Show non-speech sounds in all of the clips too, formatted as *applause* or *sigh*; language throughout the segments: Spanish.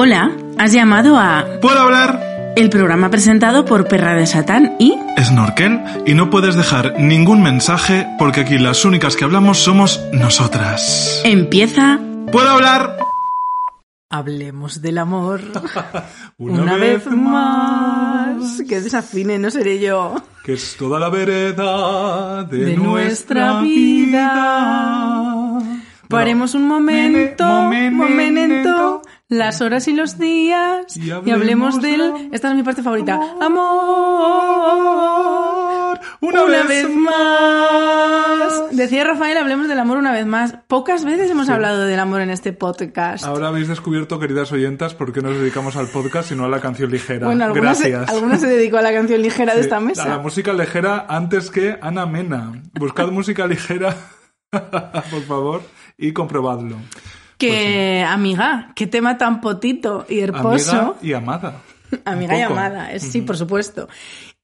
Hola, has llamado a ¿Puedo hablar? el programa presentado por Perra de Satán y Snorkel y no puedes dejar ningún mensaje porque aquí las únicas que hablamos somos nosotras. empieza ¿Puedo hablar? Hablemos del amor. *laughs* Una, vez más. Que desafine, no seré yo. Que es toda la vereda de, De nuestra nuestra vida. vida. Paremos un momento, Mene- momento, momento. Las horas y los días Y y hablemos hablemos del... del Esta es mi parte favorita. amor. Amor. Una, vez, más. Decía Rafael, hablemos del amor una vez más. Pocas veces hemos hablado del amor en este podcast. Ahora habéis descubierto, queridas oyentas, por qué nos dedicamos al podcast y no a la canción ligera. bueno, alguna se, Gracias. alguna se dedicó a la canción ligera de Sí, esta A la mesa. música ligera antes que Ana Mena. Buscad *laughs* música ligera, *laughs* por favor, y comprobadlo. Que, amiga, qué tema tan potito y hermoso. Amiga y amada. Amiga y amada, es- sí, por supuesto.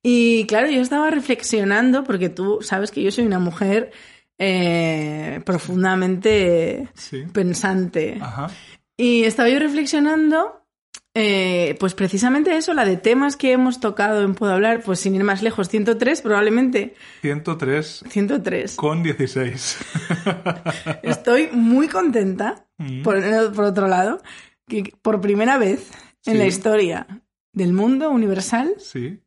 Y claro, yo estaba reflexionando, porque tú sabes que yo soy una mujer eh, profundamente Sí. pensante. Ajá. Y estaba yo reflexionando, eh, pues precisamente eso, la de temas que hemos tocado en Puedo Hablar, pues sin ir más lejos, 103 probablemente, 103 103. con 16. *laughs* Estoy muy contenta, Mm. por, por otro lado, que por primera vez en Sí. la historia del mundo universal Sí.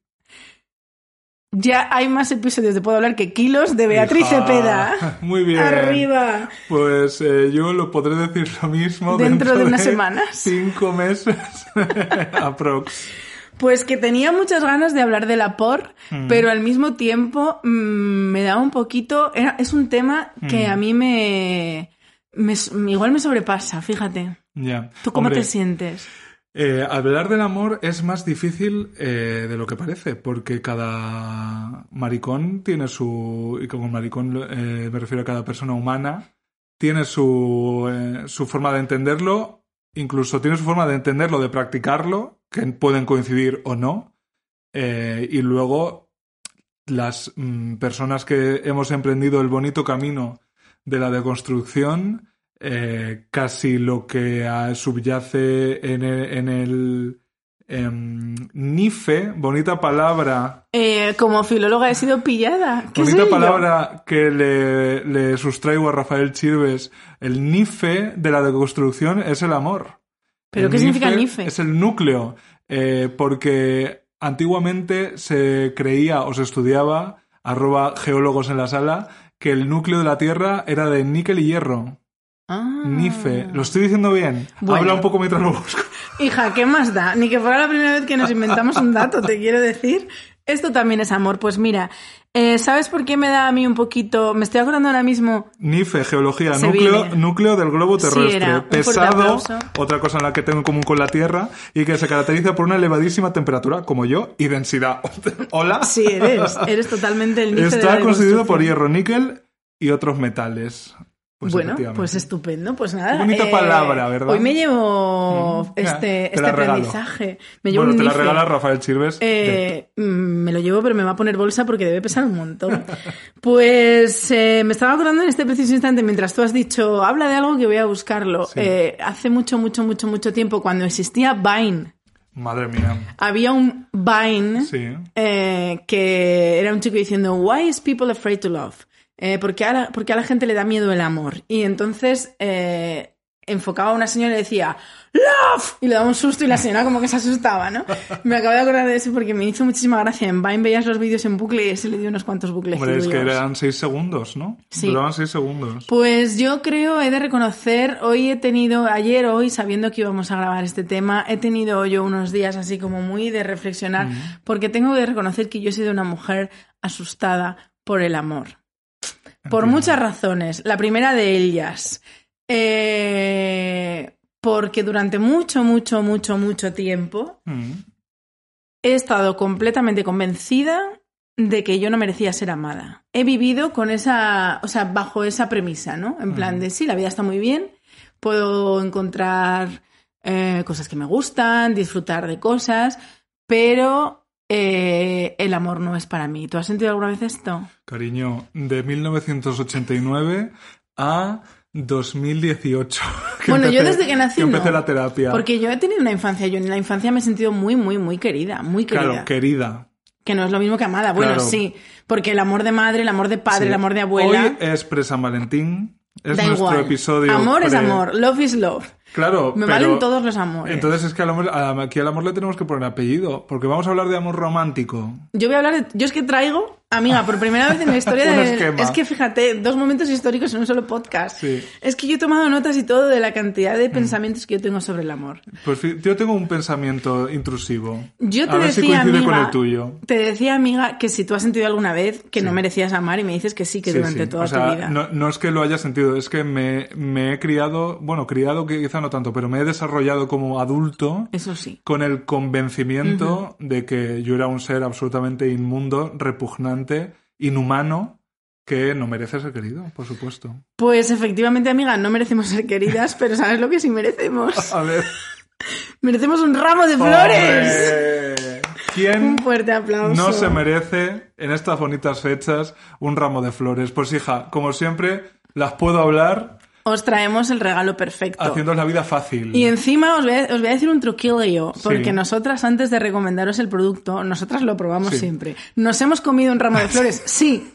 Ya hay más episodios de Puedo Hablar que kilos de Beatriz Hija, Cepeda. *laughs* Muy bien. Arriba. Pues eh, yo lo podré decir lo mismo Dentro dentro, de unas semanas. Cinco meses. *laughs* Aprox. Pues que tenía muchas ganas de hablar de la por, Mm. pero al mismo tiempo mm, me da un poquito. era- es un tema que Mm. a mí me, me- Igual me sobrepasa, fíjate. Ya. ¿Tú cómo Hombre, te sientes? Eh, hablar del amor es más difícil eh, de lo que parece, porque cada maricón tiene su. Y como maricón eh, me refiero a cada persona humana, tiene su, eh, su forma de entenderlo, incluso tiene su forma de entenderlo, de practicarlo, que pueden coincidir o no. Y luego, las mm, personas que hemos emprendido el bonito camino de la deconstrucción, eh, casi lo que subyace en el, en el em, NIFE, bonita palabra, Eh, como filóloga he sido pillada. ¿Qué bonita yo? palabra que le, le sustraigo a Rafael Chirves, el NIFE de la deconstrucción es el amor. ¿Pero El qué significa NIFE? Es el núcleo, eh, porque antiguamente se creía o se estudiaba, arroba geólogos en la sala, que el núcleo de la Tierra era de níquel y hierro. Ah. Nife. ¿Lo estoy diciendo bien? Bueno. Habla un poco mientras lo busco. Hija, ¿qué más da? Ni que fuera la primera vez que nos inventamos un dato, te quiero decir. Esto también es amor. Pues mira, eh, ¿sabes por qué me da a mí un poquito? Me estoy acordando ahora mismo. Nife, geología, Se núcleo, viene. núcleo del globo terrestre. Pesado, otra cosa en la que tengo en común con la Tierra, y que se caracteriza por una elevadísima temperatura, como yo, y densidad. *laughs* Hola. Sí, eres. Eres totalmente el nife de Está la constituido por hierro, níquel y otros metales. Pues bueno, pues estupendo, pues nada. Qué bonita palabra, ¿verdad? Hoy me llevo Mm, este, este aprendizaje. Me llevo bueno, un te la nife. regala Rafael Chirves. Eh, mm, me lo llevo, pero me va a poner bolsa porque debe pesar un montón. *laughs* Pues eh, me estaba acordando en este preciso instante, mientras tú has dicho, habla de algo que voy a buscarlo. Sí. Eh, hace mucho, mucho, mucho, mucho tiempo, cuando existía Vine, Madre mía. había un Vine Sí. eh, que era un chico diciendo, Why is people afraid to love? Eh, ¿por, qué a la, por qué a la gente le da miedo el amor? Y entonces eh, enfocaba a una señora y decía, ¡Love! Y le daba un susto y la señora como que se asustaba, ¿no? Me acabo de acordar de eso porque me hizo muchísima gracia. En Vine veías los vídeos en bucle y ese le dio unos cuantos bucles. Hombre, es que eran seis segundos, ¿no? Sí. Duraban seis segundos. Pues yo creo, he de reconocer, hoy he tenido, ayer, hoy, sabiendo que íbamos a grabar este tema, he tenido yo unos días así como muy de reflexionar, porque tengo que reconocer que yo he sido una mujer asustada por el amor. Por Entiendo. muchas razones. La primera de ellas, eh, porque durante mucho, mucho, mucho, mucho tiempo Mm. he estado completamente convencida de que yo no merecía ser amada. He vivido con esa, o sea, bajo esa premisa, ¿no? En plan de, sí, la vida está muy bien, puedo encontrar eh, cosas que me gustan, disfrutar de cosas, pero eh, el amor no es para mí. ¿Tú has sentido alguna vez esto? Cariño, de 1989 a 2018. *laughs* Que Bueno, yo empecé- desde que nací empecé no. la terapia. Porque yo he tenido una infancia, yo en la infancia me he sentido muy, muy, muy querida, muy querida. Claro, querida. Que no es lo mismo que amada. Bueno, Claro. sí, porque el amor de madre, el amor de padre, Sí. el amor de abuela, Hoy es pre-San Valentín. Es da nuestro igual. episodio. amor es pre- amor, love is love. Claro, Me pero- valen todos los amores. Entonces es que al amor- a- aquí al amor le tenemos que poner apellido, porque vamos a hablar de amor romántico. Yo voy a hablar de... Yo es que traigo, amiga, por primera vez en la historia *laughs* de... Es que fíjate, dos momentos históricos en un solo podcast. Sí. Es que yo he tomado notas y todo de la cantidad de pensamientos que yo tengo sobre el amor. Pues yo tengo un pensamiento intrusivo. Yo te a ver si decía, coincide amiga, con el tuyo. te decía, amiga, que si tú has sentido alguna vez que no merecías amar y me dices que sí, que Sí, durante toda o sea, tu vida. No, no es que lo haya sentido, es que me, me he criado, bueno, criado que quizá no tanto, pero me he desarrollado como adulto Eso sí. con el convencimiento de que yo era un ser absolutamente inmundo, repugnante, inhumano, que no merece ser querido, por supuesto. Pues efectivamente, amiga, no merecemos ser queridas, pero ¿sabes lo que sí merecemos? *laughs* A ver. *laughs* Merecemos un ramo de flores. ¿Quién Un fuerte aplauso. no se merece en estas bonitas fechas un ramo de flores? Pues hija, como siempre, las puedo hablar Os traemos el regalo perfecto. haciendo la vida fácil. Y encima os voy, a, os voy a decir un truquillo, porque Sí. nosotras antes de recomendaros el producto, nosotras lo probamos Sí. siempre. ¿Nos hemos comido un ramo de *laughs* flores? Sí,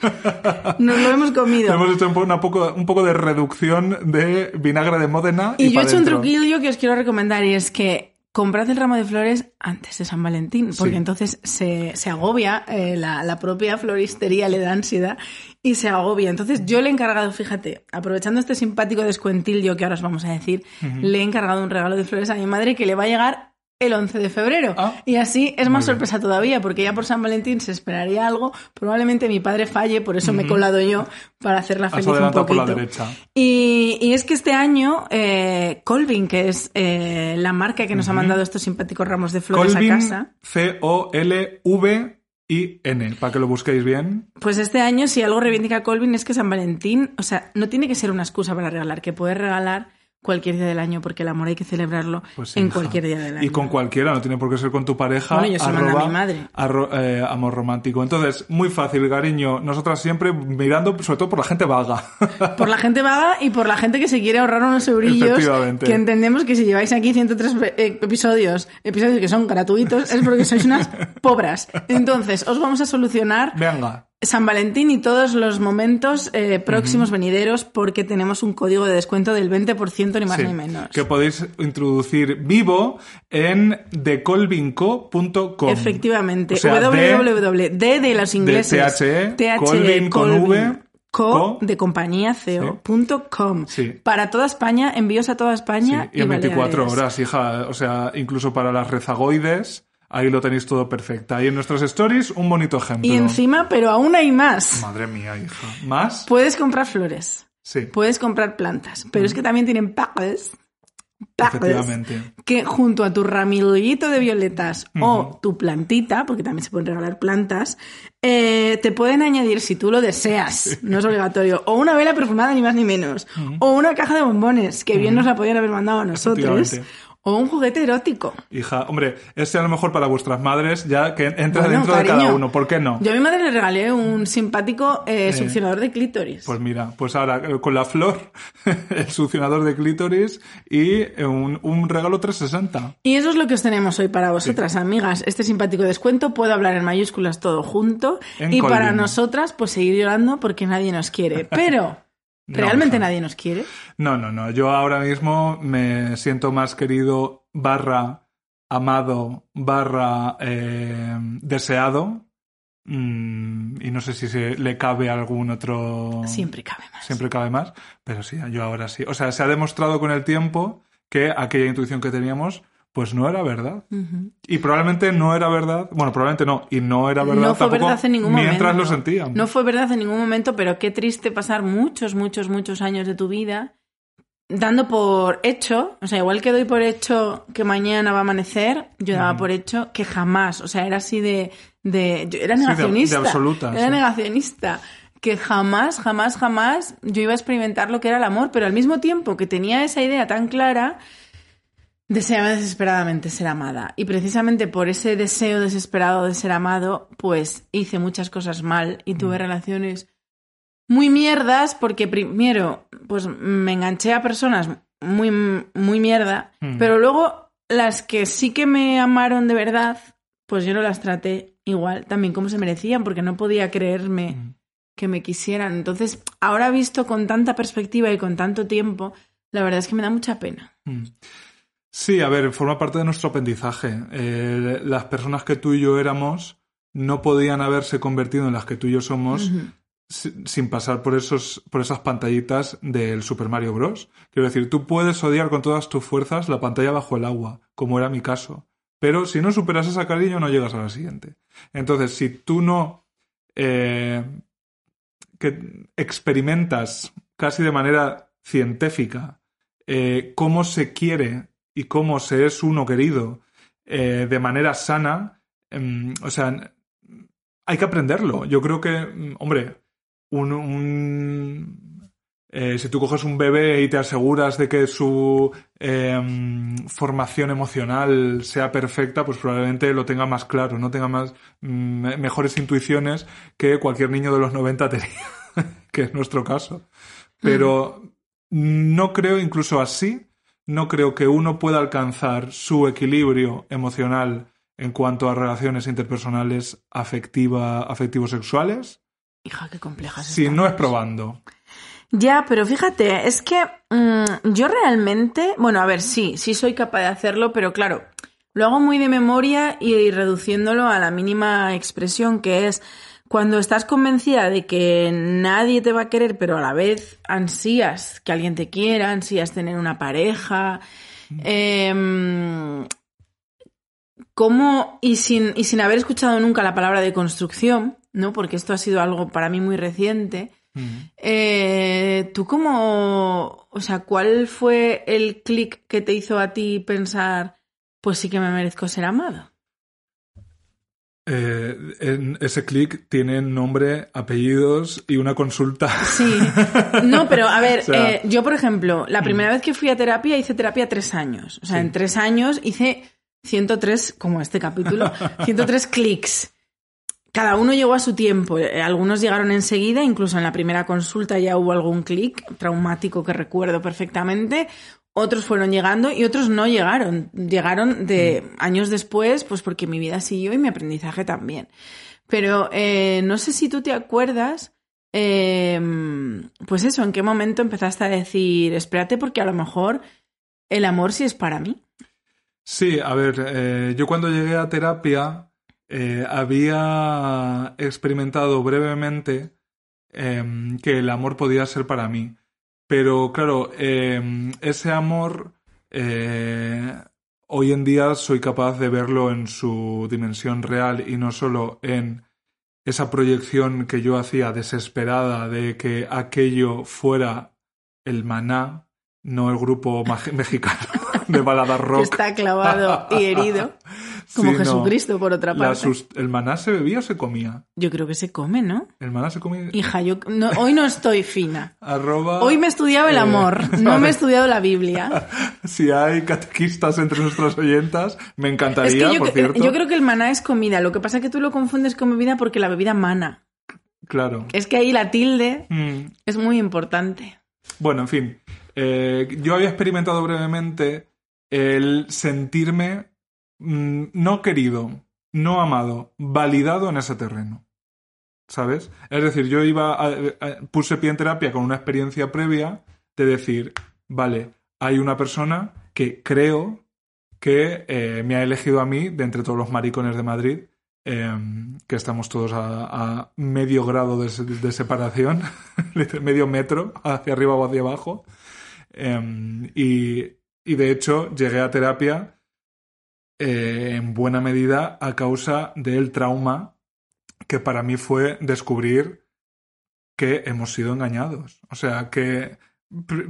nos lo hemos comido. Hemos hecho un poco, un poco de reducción de vinagre de Módena. Y, Y yo he hecho un dentro. truquillo que os quiero recomendar y es que comprad el ramo de flores antes de San Valentín, porque Sí. entonces se, se agobia, eh, la, la propia floristería le da ansiedad y se agobia. Entonces yo le he encargado, fíjate, aprovechando este simpático descuentillo que ahora os vamos a decir, le he encargado un regalo de flores a mi madre que le va a llegar el 11 de febrero. Ah. y así es más bien. sorpresa todavía, porque ya por San Valentín se esperaría algo. Probablemente mi padre falle, por eso me he colado yo para hacerla Has feliz un por poquito. la derecha. Y, y es que este año eh, Colvin, que es eh, la marca que nos ha mandado estos simpáticos ramos de flores Colvin, a casa, C-O-L-V-I-N, para que lo busquéis bien. pues este año si algo reivindica Colvin es que San Valentín, o sea, no tiene que ser una excusa para regalar, que puedes regalar cualquier día del año, porque el amor hay que celebrarlo Pues sí, en hija. cualquier día del año. Y con cualquiera, no tiene por qué ser con tu pareja. Bueno, yo se lo mando a mi madre. arro- eh, amor romántico. Entonces, muy fácil, cariño. Nosotras siempre mirando, sobre todo por la gente vaga. *laughs* Por la gente vaga y por la gente que se quiere ahorrar unos eurillos. Efectivamente. Que entendemos que si lleváis aquí 103 eh, episodios, episodios que son gratuitos, es porque sois unas *laughs* pobras. Entonces, os vamos a solucionar Venga. San Valentín y todos los momentos eh, próximos venideros porque tenemos un código de descuento del 20% ni más Sí, ni menos. que podéis introducir vivo en decolvinco.com. Efectivamente. O sea, de- www. De los ingleses. THE, THE, Colvin con V, Co, de compañía CEO, punto com. Sí. Para toda España, envíos a toda Sí, España. y en 24 Baleares. horas, hija. O sea, incluso para las rezagoides, ahí lo tenéis todo perfecto. Ahí en nuestras stories, un bonito ejemplo. Y encima, pero aún hay más. Madre mía, hija. ¿Más? Puedes comprar flores, Sí, puedes comprar plantas, pero es que también tienen packets efectivamente. que junto a tu ramillito de violetas o tu plantita, porque también se pueden regalar plantas, eh, te pueden añadir, si tú lo deseas, no es obligatorio, o una vela perfumada ni más ni menos, o una caja de bombones, que bien nos la podían haber mandado a nosotros. O un juguete erótico. Hija, hombre, este a lo mejor para vuestras madres, ya que entra Bueno, dentro de cada uno. ¿Por qué no? Yo a mi madre le regalé un simpático eh, succionador de clítoris. Pues mira, pues ahora eh, con la flor, *laughs* el succionador de clítoris y eh, un, un regalo 360. Y eso es lo que os tenemos hoy para vosotras, amigas. Este simpático descuento, puedo hablar en mayúsculas todo junto. En y para nosotras, pues seguir llorando porque nadie nos quiere. *laughs* Pero, ¿realmente nadie nos quiere? No, no, no. Yo ahora mismo me siento más querido barra amado barra eh, deseado. Mm, y no sé si se le cabe algún otro. Siempre cabe más. Siempre cabe más. Pero sí, yo ahora sí. O sea, se ha demostrado con el tiempo que aquella intuición que teníamos, pues no era verdad. Y probablemente no era verdad. Bueno, probablemente no. Y no era verdad no fue tampoco verdad en ningún mientras momento. lo sentíamos. No fue verdad en ningún momento, pero qué triste pasar muchos, muchos, muchos años de tu vida dando por hecho, o sea, igual que doy por hecho que mañana va a amanecer, yo daba por hecho que jamás, o sea, era así de... de yo era de- de negacionista. absoluta, Era sí. negacionista. Que jamás, jamás, jamás yo iba a experimentar lo que era el amor, pero al mismo tiempo que tenía esa idea tan clara, deseaba desesperadamente ser amada. Y precisamente por ese deseo desesperado de ser amado, pues hice muchas cosas mal y Mm. tuve relaciones muy mierdas porque primero, pues me enganché a personas muy, muy mierda, Mm. pero luego las que sí que me amaron de verdad, pues yo no las traté igual, también como se merecían, porque no podía creerme Mm. que me quisieran. Entonces, ahora visto con tanta perspectiva y con tanto tiempo, la verdad es que me da mucha pena. Sí, a ver, forma parte de nuestro aprendizaje. Eh, las personas que tú y yo éramos no podían haberse convertido en las que tú y yo somos si- sin pasar por esos por esas pantallitas del Super Mario Bros. Quiero decir, tú puedes odiar con todas tus fuerzas la pantalla bajo el agua, como era mi caso, pero si no superas esa cariño no llegas a la siguiente. Entonces, si tú no eh, que experimentas casi de manera científica eh, cómo se quiere y cómo se es uno querido eh, de manera sana, em, o sea, hay que aprenderlo. Yo creo que, mm, hombre, un, un- eh, si tú coges un bebé y te aseguras de que su em, formación emocional sea perfecta, pues probablemente lo tenga más claro, no tenga más mm, mejores intuiciones que cualquier niño de los 90 tenía, *laughs* que es nuestro caso. Pero no creo, incluso así, no creo que uno pueda alcanzar su equilibrio emocional en cuanto a relaciones interpersonales afectiva, afectivo-sexuales Hija, qué complejas si no es probando. Ya, pero fíjate, es que mm, yo realmente, bueno, a ver, sí, sí soy capaz de hacerlo, pero claro, lo hago muy de memoria y reduciéndolo a la mínima expresión, que es cuando estás convencida de que nadie te va a querer, pero a la vez ansías que alguien te quiera, ansías tener una pareja. em, ¿Cómo, y sin, y sin haber escuchado nunca la palabra de construcción, ¿no? Porque esto ha sido algo para mí muy reciente. Eh, ¿Tú cómo, o sea, cuál fue el clic que te hizo a ti pensar, pues sí que me merezco ser amado? Eh, en ese clic tiene nombre, apellidos y una consulta. Sí. No, pero a ver, *laughs* O sea- eh, yo por ejemplo, la primera vez que fui a terapia hice terapia tres años. O sea, Sí. en tres años hice 103, como este capítulo, *laughs* 103 clics. Cada uno llegó a su tiempo. Eh, Algunos llegaron enseguida, incluso en la primera consulta ya hubo algún clic traumático que recuerdo perfectamente. Otros fueron llegando y otros no llegaron. Llegaron de años después, pues porque mi vida siguió y mi aprendizaje también. Pero eh, no sé si tú te acuerdas, eh, pues eso, en qué momento empezaste a decir, espérate porque a lo mejor el amor sí es para mí. Sí, a ver, eh, yo cuando llegué a terapia eh, había experimentado brevemente em, que el amor podía ser para mí. Pero claro, em, ese amor eh, hoy en día soy capaz de verlo en su dimensión real y no solo en esa proyección que yo hacía desesperada de que aquello fuera el maná, no el grupo *laughs* mexicano de balada Que rock. está clavado y herido, como Sí, no. Jesucristo, por otra parte. ¿El maná se bebía o se comía? Yo creo que se come, ¿no? El maná se comía. Hija, yo no- hoy no estoy fina. Arroba, Hoy me he estudiado el eh, amor, *laughs* no me he estudiado la Biblia. *laughs* Si hay catequistas entre nuestras oyentas, me encantaría, Es que yo, por cre- cierto. yo creo que el maná es comida. Lo que pasa es que tú lo confundes con bebida porque la bebida mana. Claro. Es que ahí la tilde Mm. es muy importante. Bueno, en fin. Eh, yo había experimentado brevemente el sentirme mm, no querido, no amado, validado en ese terreno. ¿Sabes? Es decir, yo iba a- puse pie en terapia con una experiencia previa de decir, vale, hay una persona que creo que eh, me ha elegido a mí de entre todos los maricones de Madrid, eh, que estamos todos a, medio grado de, de separación, *laughs* medio metro hacia arriba o hacia abajo. Eh, y, y de hecho llegué a terapia eh, en buena medida a causa del trauma que para mí fue descubrir que hemos sido engañados. O sea, que,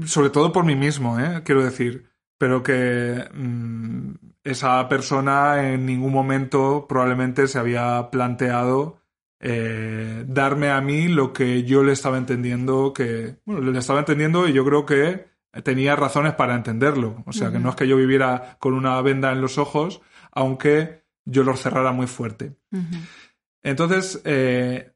sobre todo por mí mismo, ¿eh? quiero decir, pero que mm, esa persona en ningún momento probablemente se había planteado eh, darme a mí lo que yo le estaba entendiendo que, bueno, le estaba entendiendo y yo creo que tenía razones para entenderlo. O sea, que no es que yo viviera con una venda en los ojos, aunque yo los cerrara muy fuerte. Entonces, eh,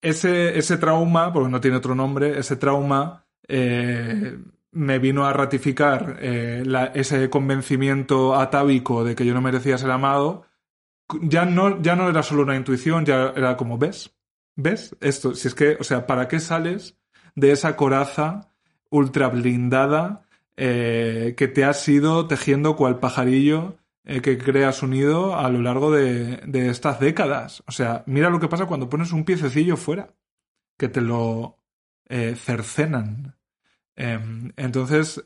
ese, ese trauma, porque no tiene otro nombre, ese trauma eh, me vino a ratificar eh, la- ese convencimiento atávico de que yo no merecía ser amado, ya no, ya no era solo una intuición, ya era como, ¿ves? ¿Ves? Esto, si es que, o sea, ¿para qué sales de esa coraza ultra blindada eh, que te has ido tejiendo cual pajarillo eh, que crea su nido a lo largo de, de estas décadas? O sea, mira lo que pasa cuando pones un piececillo fuera, que te lo eh, cercenan. Em, entonces,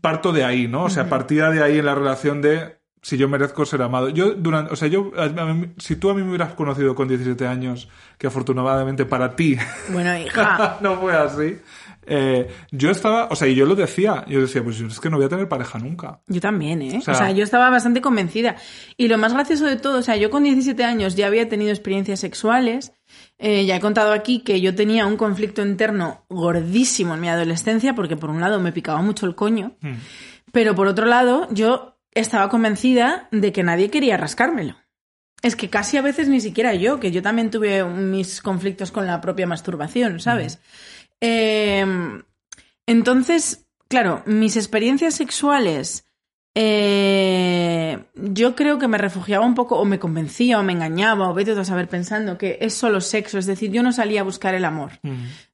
parto de ahí, ¿no? O sea, partía de ahí en la relación de si yo merezco ser amado. Yo, durante, o sea, yo, si tú a mí me hubieras conocido con 17 años, que afortunadamente para ti *laughs* Bueno, hija. *laughs* no fue así, eh, yo estaba, o sea, y yo lo decía, yo decía, pues es que no voy a tener pareja nunca. Yo también, ¿eh? O sea- sea, yo estaba bastante convencida. Y lo más gracioso de todo, o sea, yo con 17 años ya había tenido experiencias sexuales. Eh, ya he contado aquí que yo tenía un conflicto interno gordísimo en mi adolescencia, porque por un lado me picaba mucho el coño, Hmm. pero por otro lado yo estaba convencida de que nadie quería rascármelo. Es que casi a veces ni siquiera yo, que yo también tuve mis conflictos con la propia masturbación, ¿sabes? Eh, entonces, claro, mis experiencias sexuales, eh, yo creo que me refugiaba un poco, o me convencía, o me engañaba, o vete tú a saber pensando que es solo sexo. Es decir, yo no salía a buscar el amor.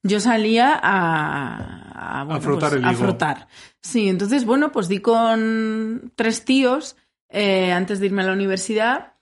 Yo salía a, a, bueno, frotar pues, el a higo. frotar. Sí, entonces, bueno, pues di con tres tíos eh, antes de irme a la universidad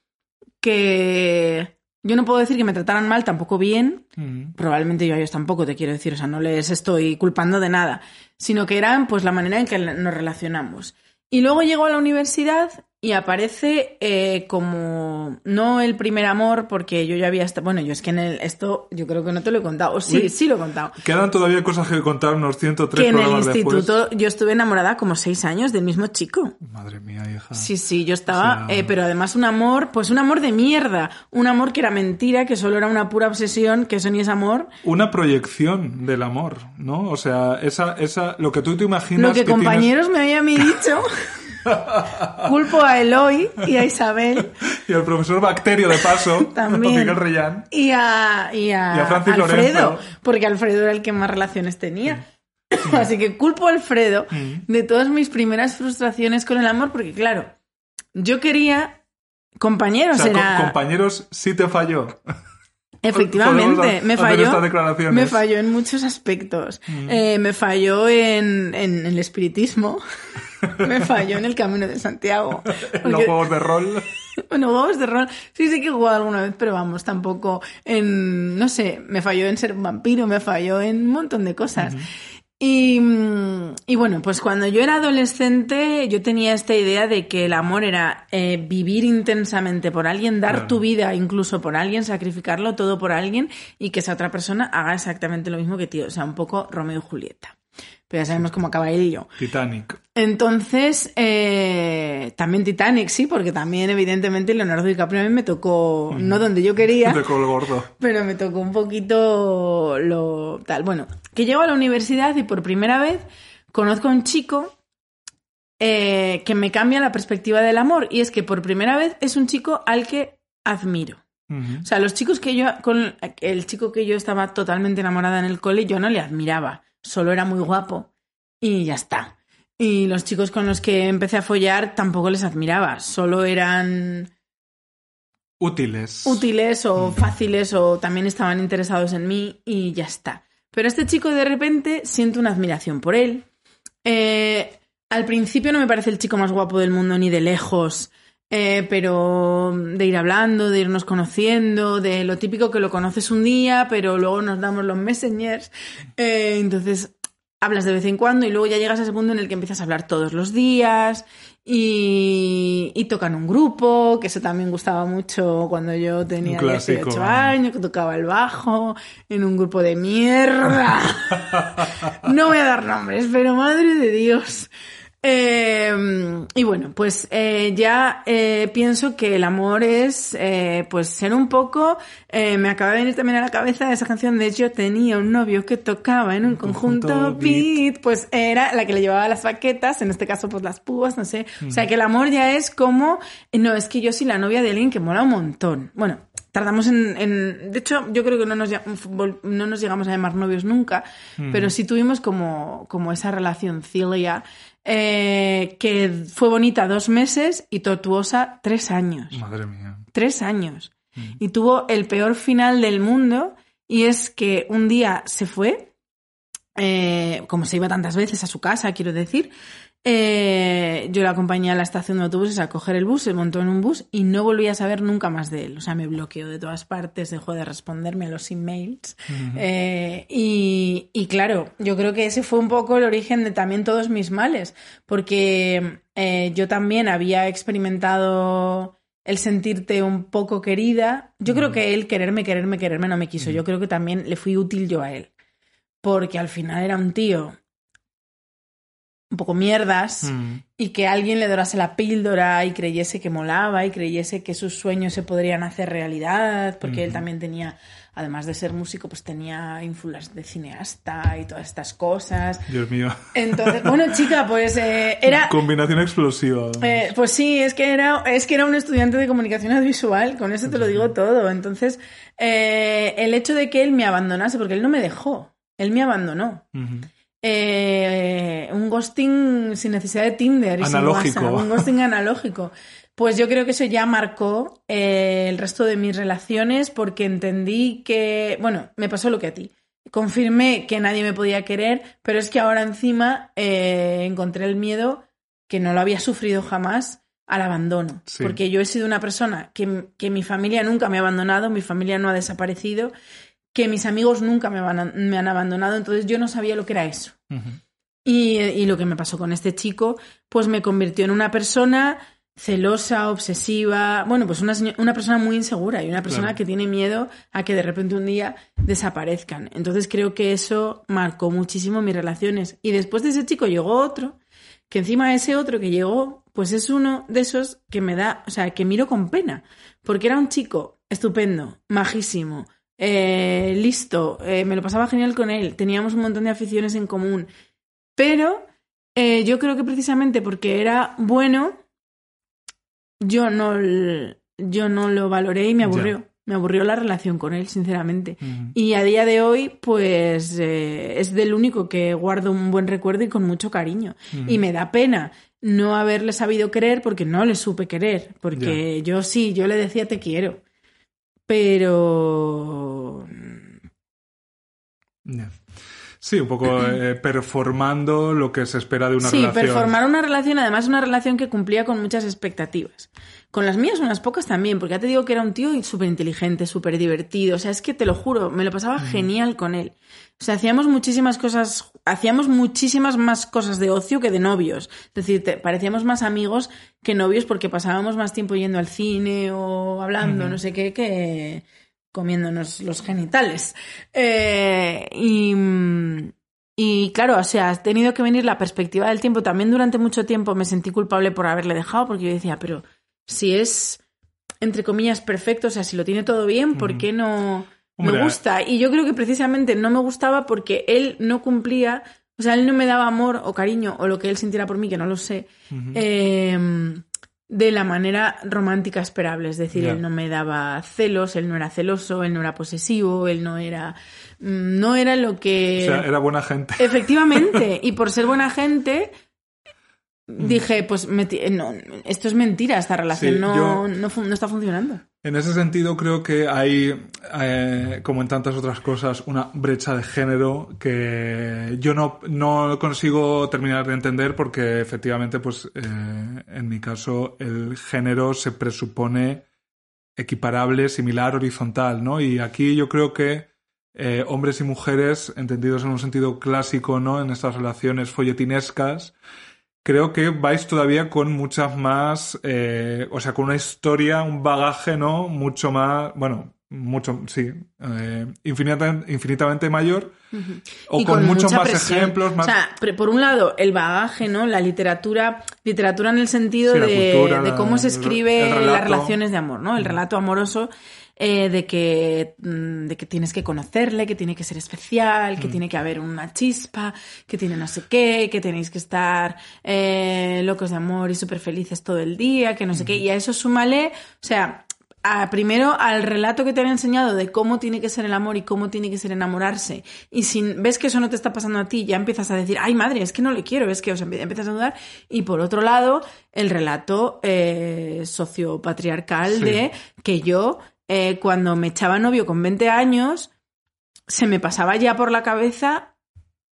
que yo no puedo decir que me trataran mal, tampoco bien, probablemente yo a ellos tampoco, te quiero decir, o sea, no les estoy culpando de nada, sino que eran pues la manera en que nos relacionamos. Y luego llego a la universidad y aparece eh, como no el primer amor, porque yo ya había estado, bueno, yo es que en el, esto yo creo que no te lo he contado, o sí, Uy. sí lo he contado. Quedan todavía cosas que contar unos 103 Que en el instituto después. yo estuve enamorada como seis años del mismo chico. Madre mía, hija. Sí, sí, yo estaba, O sea- eh, pero además un amor, pues un amor de mierda, un amor que era mentira, que solo era una pura obsesión, que eso ni es amor, Una proyección del amor, ¿no? O sea, esa, esa, lo que tú te imaginas Lo que, que tienes- compañeros me habían dicho. *laughs* *laughs* Culpo a Eloy y a Isabel Y al profesor Bacterio, de paso, *laughs* También. Miguel Reyán. y a, y a, Y a Francis Alfredo, Lorenzo. porque Alfredo era el que más relaciones tenía. *laughs* Así que culpo a Alfredo Mm. de todas mis primeras frustraciones con el amor, porque claro, yo quería O compañeros, sea, co- era... compañeros, sí te falló. Efectivamente, me falló, me falló en muchos aspectos. Mm. Eh, me falló en, en el espiritismo, *laughs* me falló en el camino de Santiago. *laughs* En los porque- juegos de rol. *laughs* Bueno, juegos de rol, sí, sí que he jugado alguna vez, pero vamos, tampoco en, no sé, me falló en ser un vampiro, me falló en un montón de cosas. Y bueno, pues cuando yo era adolescente, yo tenía esta idea de que el amor era eh, vivir intensamente por alguien, dar Claro. tu vida incluso por alguien, sacrificarlo todo por alguien y que esa otra persona haga exactamente lo mismo que tío, o sea, un poco Romeo y Julieta. Pero ya sabemos cómo acaba yo. Titanic. Entonces, eh, también Titanic, sí, porque también evidentemente Leonardo DiCaprio a mí me tocó, no donde yo quería, *laughs* De col gordo. pero me tocó un poquito lo tal. Bueno, que llego a la universidad y por primera vez conozco a un chico eh, que me cambia la perspectiva del amor y es que por primera vez es un chico al que admiro. O sea, los chicos que yo, con el chico que yo estaba totalmente enamorada en el cole, yo no le admiraba, solo era muy guapo y ya está. Y los chicos con los que empecé a follar tampoco les admiraba, solo eran Útiles. útiles o fáciles o también estaban interesados en mí y ya está. Pero este chico de repente siento una admiración por él. Eh, al principio no me parece el chico más guapo del mundo ni de lejos, eh, pero de ir hablando, de irnos conociendo, de lo típico que lo conoces un día, pero luego nos damos los messengers. Eh, entonces hablas de vez en cuando y luego ya llegas a ese punto en el que empiezas a hablar todos los días y, y tocan un grupo, que eso también gustaba mucho cuando yo tenía Un clásico. 18 años, que tocaba el bajo en un grupo de mierda. *laughs* no voy a dar nombres, pero madre de Dios. Eh, y bueno, pues eh, ya eh, pienso que el amor es eh, pues ser un poco, me acaba de venir también a la cabeza esa canción de Yo tenía un novio que tocaba en un conjunto, conjunto beat, pues era la que le llevaba las baquetas, en este caso pues las púas, no sé, o sea que el amor ya es como, no, es que yo soy la novia de alguien que mola un montón. Bueno, tardamos en, en- De hecho, yo creo que no nos, no nos llegamos a llamar novios nunca, pero sí tuvimos como, como esa relación cilia eh, que fue bonita dos meses y tortuosa tres años. Madre mía. Tres años. Y tuvo el peor final del mundo y es que un día se fue, eh, como se iba tantas veces a su casa, quiero decir, eh, yo la acompañé a la estación de autobuses a coger el bus, se montó en un bus y no volví a saber nunca más de él. O sea, me bloqueó de todas partes, dejó de responderme a los emails. Eh, y, y claro, yo creo que ese fue un poco el origen de también todos mis males, porque eh, yo también había experimentado el sentirte un poco querida. Yo creo que él quererme, quererme, quererme no me quiso. Yo creo que también le fui útil yo a él. Porque al final era un tío un poco mierdas Mm. y que alguien le dorase la píldora y creyese que molaba y creyese que sus sueños se podrían hacer realidad, porque él también tenía, además de ser músico, pues tenía ínfulas de cineasta y todas estas cosas. Dios mío. Entonces, bueno, *laughs* chica, pues eh, era... Combinación explosiva. Eh, pues sí, es que era, es que era un estudiante de comunicación audiovisual, con eso te lo digo todo. Entonces, eh, el hecho de que él me abandonase, porque él no me dejó, él me abandonó. Eh, un ghosting sin necesidad de Tinder y sin Analógico. WhatsApp, un ghosting analógico. Pues yo creo que eso ya marcó eh, el resto de mis relaciones porque entendí que, bueno, me pasó lo que a ti. Confirmé que nadie me podía querer, pero es que ahora encima eh, encontré el miedo que no lo había sufrido jamás al abandono. Sí. Porque yo he sido una persona que, que mi familia nunca me ha abandonado, mi familia no ha desaparecido, que mis amigos nunca me, van a- me han abandonado, entonces yo no sabía lo que era eso. Y, y lo que me pasó con este chico, pues me convirtió en una persona celosa, obsesiva, bueno, pues una, una persona muy insegura y una persona Claro. que tiene miedo a que de repente un día desaparezcan. Entonces creo que eso marcó muchísimo mis relaciones. Y después de ese chico llegó otro, que encima ese otro que llegó, pues es uno de esos que me da, o sea, que miro con pena, porque era un chico estupendo, majísimo, eh, listo, eh, me lo pasaba genial con él, teníamos un montón de aficiones en común, pero eh, yo creo que precisamente porque era bueno, yo no, yo no lo valoré y me aburrió. Me aburrió la relación con él, sinceramente. Y a día de hoy, pues es del único que guardo un buen recuerdo y con mucho cariño. Y me da pena no haberle sabido querer porque no le supe querer. Porque yo sí, yo le decía te quiero. Pero... Ya. Sí, un poco *clears throat* eh, performando lo que se espera de una sí, relación. performar una relación, además una relación que cumplía con muchas expectativas. Con las mías unas pocas también, porque ya te digo que era un tío súper inteligente, súper divertido. O sea, es que te lo juro, me lo pasaba genial con él. O sea, hacíamos muchísimas cosas, hacíamos muchísimas más cosas de ocio que de novios. Es decir, te- parecíamos más amigos que novios porque pasábamos más tiempo yendo al cine o hablando, no sé qué, que comiéndonos los genitales. Eh, y, y claro, o sea, ha tenido que venir la perspectiva del tiempo. También durante mucho tiempo me sentí culpable por haberle dejado, porque yo decía, pero si es, entre comillas, perfecto, o sea, si lo tiene todo bien, ¿por qué no Hombre, me gusta? Y yo creo que precisamente no me gustaba porque él no cumplía, o sea, él no me daba amor o cariño o lo que él sintiera por mí, que no lo sé, eh, de la manera romántica esperable. Es decir, él no me daba celos, él no era celoso, él no era posesivo, él no era... mm, No era lo que... O sea, era buena gente. *laughs* Efectivamente, y por ser buena gente, dije, pues me no, esto es mentira, esta relación Sí, no, yo- no, fun- no está funcionando. En ese sentido, creo que hay, eh, como en tantas otras cosas, una brecha de género que yo no, no consigo terminar de entender porque efectivamente, pues, eh, en mi caso, el género se presupone equiparable, similar, horizontal, ¿no? Y aquí yo creo que eh, hombres y mujeres, entendidos en un sentido clásico, ¿no? En estas relaciones folletinescas, creo que vais todavía con muchas más, eh, o sea, con una historia, un bagaje, ¿no? Mucho más, bueno, mucho, sí, eh, infinitamente, infinitamente mayor, o Y con, muchos más presión. ejemplos, más... O sea, por un lado, el bagaje, ¿no? La literatura, literatura en el sentido Sí, de, cultura, de cómo se escribe el las relaciones de amor, ¿no? El relato amoroso eh, de que mm, de que tienes que conocerle, que tiene que ser especial, Mm. que tiene que haber una chispa, que tiene no sé qué, que tenéis que estar eh, locos de amor y súper felices todo el día, que no sé Mm. qué. Y a eso súmale, o sea, a, primero al relato que te han enseñado de cómo tiene que ser el amor y cómo tiene que ser enamorarse. Y si ves que eso no te está pasando a ti, ya empiezas a decir, ay madre, es que no le quiero, es que os empiezas a dudar. Y por otro lado, el relato eh, sociopatriarcal de que yo, eh, cuando me echaba novio con 20 años, se me pasaba ya por la cabeza,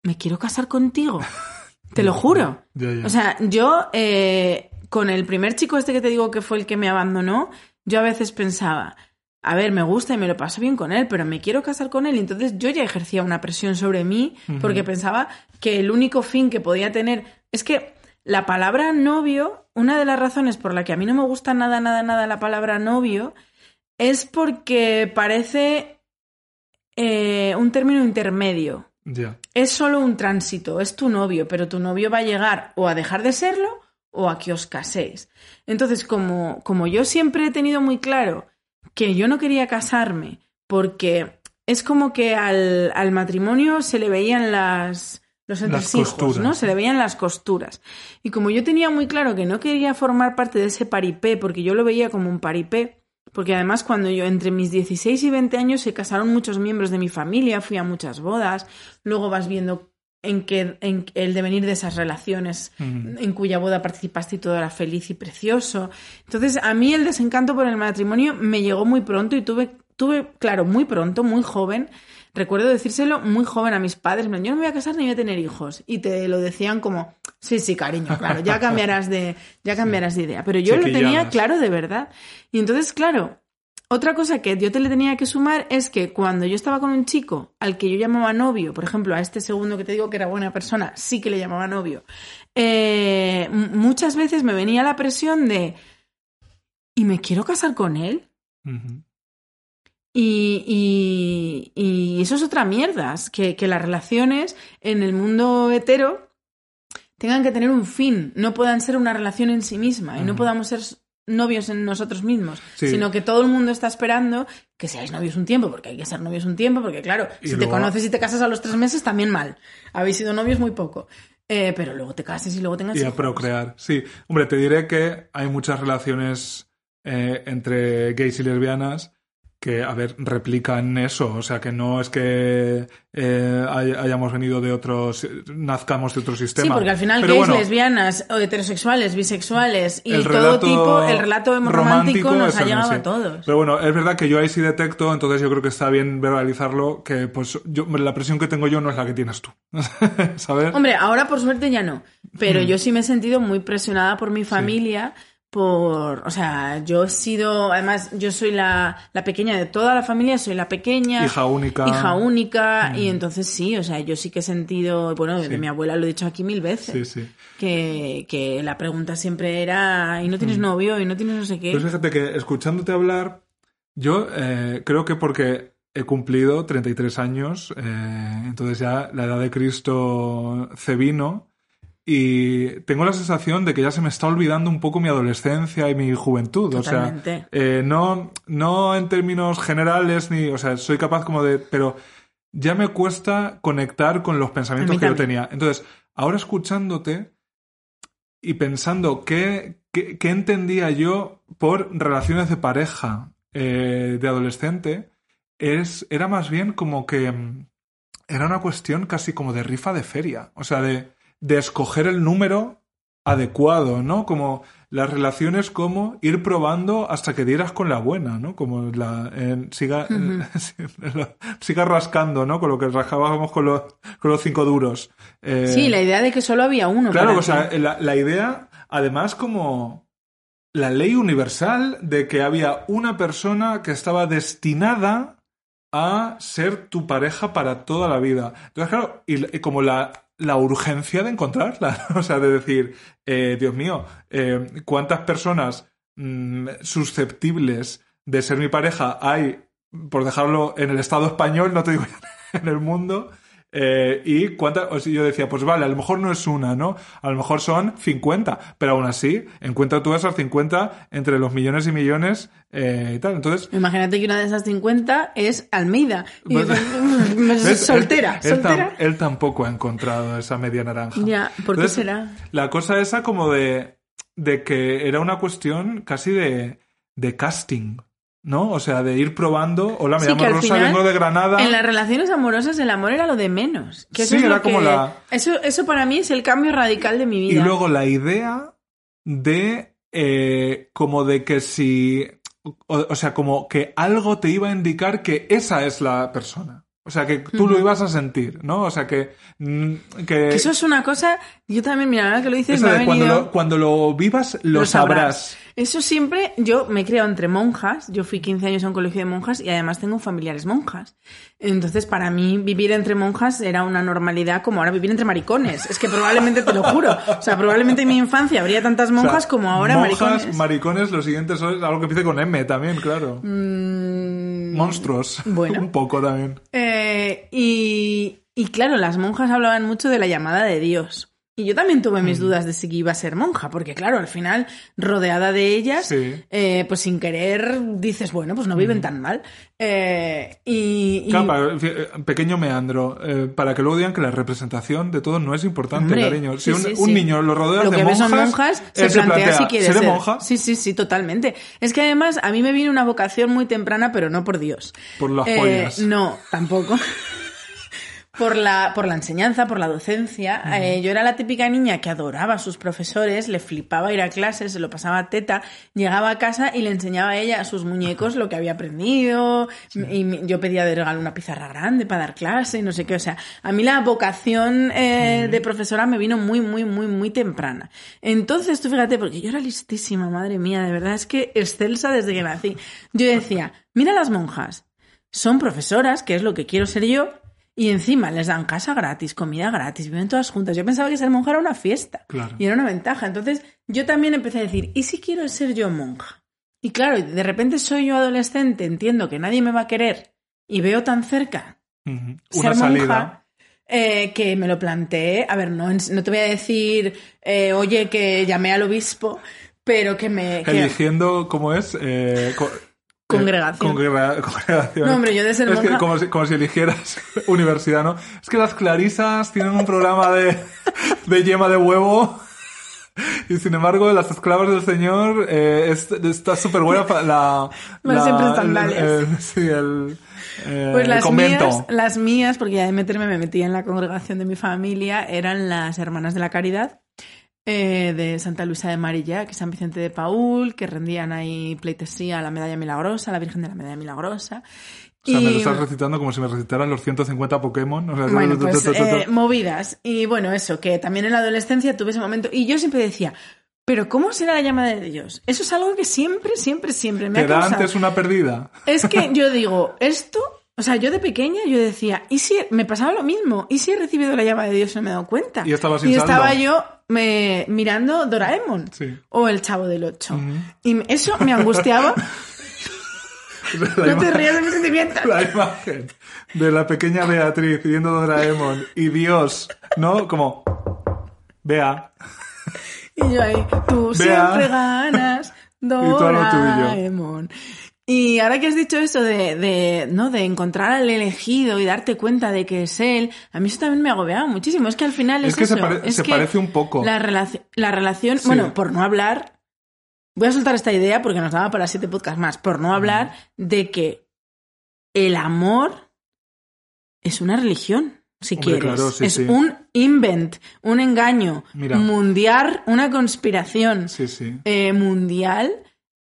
me quiero casar contigo. *laughs* Te lo juro. O sea, yo eh, con el primer chico este que te digo que fue el que me abandonó, yo a veces pensaba, a ver, me gusta y me lo paso bien con él, pero me quiero casar con él. Y entonces yo ya ejercía una presión sobre mí porque pensaba que el único fin que podía tener es que la palabra novio, una de las razones por la que a mí no me gusta nada, nada, nada la palabra novio, es porque parece eh, un término intermedio. Es solo un tránsito, es tu novio, pero tu novio va a llegar o a dejar de serlo o a que os caséis. Entonces, como, como yo siempre he tenido muy claro que yo no quería casarme porque es como que al, al matrimonio se le veían las, los entresijos, ¿no? Se le veían las costuras. Y como yo tenía muy claro que no quería formar parte de ese paripé, porque yo lo veía como un paripé, porque además cuando yo entre mis 16 y 20 años se casaron muchos miembros de mi familia, fui a muchas bodas, luego vas viendo en, que, en el devenir de esas relaciones en cuya boda participaste y todo era feliz y precioso. Entonces a mí el desencanto por el matrimonio me llegó muy pronto y tuve, tuve claro, muy pronto, muy joven, recuerdo decírselo muy joven a mis padres, yo no me voy a casar ni voy a tener hijos. Y te lo decían como, sí, sí, cariño, claro, ya *laughs* cambiarás de, ya cambiarás de idea. Pero yo lo tenía claro de verdad. Y entonces, claro, otra cosa que yo te le tenía que sumar es que cuando yo estaba con un chico al que yo llamaba novio, por ejemplo, a este segundo que te digo que era buena persona, sí que le llamaba novio, eh, muchas veces me venía la presión de, ¿y me quiero casar con él? Y, y, eso es otra mierda, que, que las relaciones en el mundo hetero tengan que tener un fin, no puedan ser una relación en sí misma y no podamos ser novios en nosotros mismos, sino que todo el mundo está esperando que seáis novios un tiempo, porque hay que ser novios un tiempo, porque claro, si te conoces y te casas a los tres meses, también mal. Habéis sido novios muy poco. Eh, pero luego te cases y luego tengas Y a procrear, sí. Hombre, te diré que hay muchas relaciones eh, entre gays y lesbianas que, a ver, replican eso. O sea, que no es que eh, hayamos venido de otros, nazcamos de otro sistema. Sí, porque al final gays, lesbianas, o heterosexuales, bisexuales y todo tipo, el relato romántico, nos ha llegado a todos. Pero bueno, es verdad que yo ahí sí detecto, entonces yo creo que está bien verbalizarlo, que pues yo, la presión que tengo yo no es la que tienes tú. *laughs* ¿Sabes? Hombre, ahora por suerte ya no. Pero mm. yo sí me he sentido muy presionada por mi familia por, o sea, yo he sido, además, yo soy la, la, pequeña de toda la familia, soy la pequeña. Hija única. Hija única, y mm. entonces sí, o sea, yo sí que he sentido, bueno, de mi abuela lo he dicho aquí mil veces, sí, sí. Que, que la pregunta siempre era, ¿y no tienes mm. novio? ¿Y no tienes no sé qué? Pues fíjate que escuchándote hablar, yo eh, creo que porque he cumplido 33 años, eh, entonces ya la edad de Cristo se vino, y tengo la sensación de que ya se me está olvidando un poco mi adolescencia y mi juventud. O sea, eh, no, no en términos generales, ni, o sea, soy capaz como de, pero ya me cuesta conectar con los pensamientos que yo tenía. Entonces, ahora escuchándote y pensando qué, qué, entendía yo por relaciones de pareja eh, de adolescente, es, era más bien como que mm, era una cuestión casi como de rifa de feria. O sea, de de escoger el número adecuado, ¿no? Como las relaciones como ir probando hasta que dieras con la buena, ¿no? Como la siga *laughs* siga rascando, ¿no? Con lo que rascábamos con los con los cinco duros. Eh, sí, la idea de que solo había uno. Claro, o sea, la, la idea, además, como la ley universal de que había una persona que estaba destinada a ser tu pareja para toda la vida. Entonces, claro, y como la la urgencia de encontrarla. *laughs* o sea, de decir, eh, Dios mío, eh, ¿cuántas personas mm, susceptibles de ser mi pareja hay, por dejarlo en el Estado español, no te digo *laughs* en el mundo, eh, y cuántas, yo decía, pues vale, a lo mejor no es una, ¿no? A lo mejor son 50, pero aún así, encuentra tú esas 50 entre los millones y millones eh, y tal. Entonces. Imagínate que una de esas 50 es Almeida. Y pues, soltera, él, soltera. Él, tampoco ha encontrado esa media naranja. Ya, ¿por qué será? La cosa esa como de, de que era una cuestión casi de, de casting. ¿No? O sea, de ir probando, hola, me Sí, llamo Rosa, final, vengo de Granada. En las relaciones amorosas el amor era lo de menos. Que eso Sí, es lo era como que- la- Eso, eso para mí es el cambio radical de mi Y vida. luego la idea de eh, como de que si o, o sea como que algo te iba a indicar que esa es la persona o sea que tú lo ibas a sentir no o sea que mm, que, Que eso es una cosa, yo también, mira, ahora que lo dices, me ha cuando lo, cuando lo vivas lo, sabrás. Eso siempre, yo me he criado entre monjas, yo fui 15 años a un colegio de monjas y además tengo familiares monjas. Entonces, para mí, vivir entre monjas era una normalidad como ahora vivir entre maricones. Es que probablemente, te lo juro, o sea, probablemente en mi infancia habría tantas O sea, monjas como ahora monjas, maricones. maricones, lo siguiente es algo que empiece con M también, claro. Mm, Monstruos. Bueno. *laughs* Un poco también. Eh, y, y claro, las monjas hablaban mucho de la llamada de Dios. Y yo también tuve Mm. mis dudas de si iba a ser monja, porque claro, al final, rodeada de ellas, Sí. eh, pues sin querer dices, bueno, pues no viven tan mal. Eh, y, y- Claro, para- eh, pequeño meandro, eh, para que luego digan que la representación de todo no es importante, Hombre, cariño. Si sí, un, sí, un sí. niño lo rodea lo de que monjas, son monjas, se plantea, si quiere ¿seré ser. monja? Sí, sí, sí, totalmente. Es que además a mí me viene una vocación muy temprana, pero no por Dios. Por las joyas. No, tampoco. *laughs* Por la, por la enseñanza, por la docencia. Eh, yo era la típica niña que adoraba a sus profesores, le flipaba ir a clases, se lo pasaba teta, llegaba a casa y le enseñaba a ella a sus muñecos lo que había aprendido. Y yo pedía de regalo una pizarra grande para dar clase y no sé qué. O sea, a mí la vocación eh, de profesora me vino muy, muy, muy, muy temprana. Entonces, tú fíjate, porque yo era listísima, madre mía, de verdad, es que excelsa desde que nací. Yo decía, mira las monjas, son profesoras, que es lo que quiero ser yo, y encima les dan casa gratis, comida gratis, viven todas juntas. Yo pensaba que ser monja era una fiesta. Claro. Y era una ventaja. Entonces yo también empecé a decir, ¿y si quiero ser yo monja? Y claro, de repente soy yo adolescente, entiendo que nadie me va a querer y veo tan cerca ser Una salida. monja eh, que me lo planteé. A ver, no, no te voy a decir, eh, oye, que llamé al obispo, pero que me... que- Eligiendo, ¿cómo es? Eh, Congregación. congrega- congregación. No, hombre, yo de ser es que como si, como si eligieras *laughs* universidad, ¿no? Es que las clarisas tienen un programa de, de yema de huevo. Y sin embargo, las esclavas del señor eh, es- está súper buena la... *laughs* La- siempre en el- el- sí, el, eh, Pues el las convento. mías, las mías, porque ya de meterme me metía en la congregación de mi familia, eran las Hermanas de la Caridad eh, de Santa Luisa de Marilla, que San Vicente de Paul, que rendían ahí pleitesía a la Medalla Milagrosa, a la Virgen de la Medalla Milagrosa. O sea, me lo Y- estás recitando como si me recitaran los 150 Pokémon. O sea, bueno, pues eh, movidas. Y bueno, eso, que también en la adolescencia tuve ese momento. Y yo siempre decía, ¿pero cómo será la llamada de Dios? Eso es algo que siempre, siempre, siempre me ¿Te ha causado. antes una perdida? Es que yo digo, esto, o sea, yo de pequeña yo decía, ¿y si me pasaba lo mismo? ¿Y si he recibido la llama de Dios y no me he dado cuenta? Y estabas sin Y estaba saldo. yo me, mirando Doraemon Sí. o El Chavo del Ocho. Ujú. Y eso me angustiaba. *laughs* No te rías de mis sentimientos. La imagen de la pequeña Beatriz viendo Doraemon y Dios, ¿no? Como, vea, Y yo ahí, tú Vea. siempre ganas, *laughs* todo lo tuyo. Y ahora que has dicho eso de, de, ¿no? de encontrar al elegido y darte cuenta de que es él, a mí eso también me ha agobiado muchísimo. Es que al final es, Es que se eso, pare- es se que parece un poco. La, relaci- la relación, Sí. bueno, por no hablar, voy a soltar esta idea porque nos daba para siete podcasts más, por no hablar de que el amor es una religión, si Hombre, quieres. claro, sí, es sí. un invent, un engaño mundial, una conspiración eh, mundial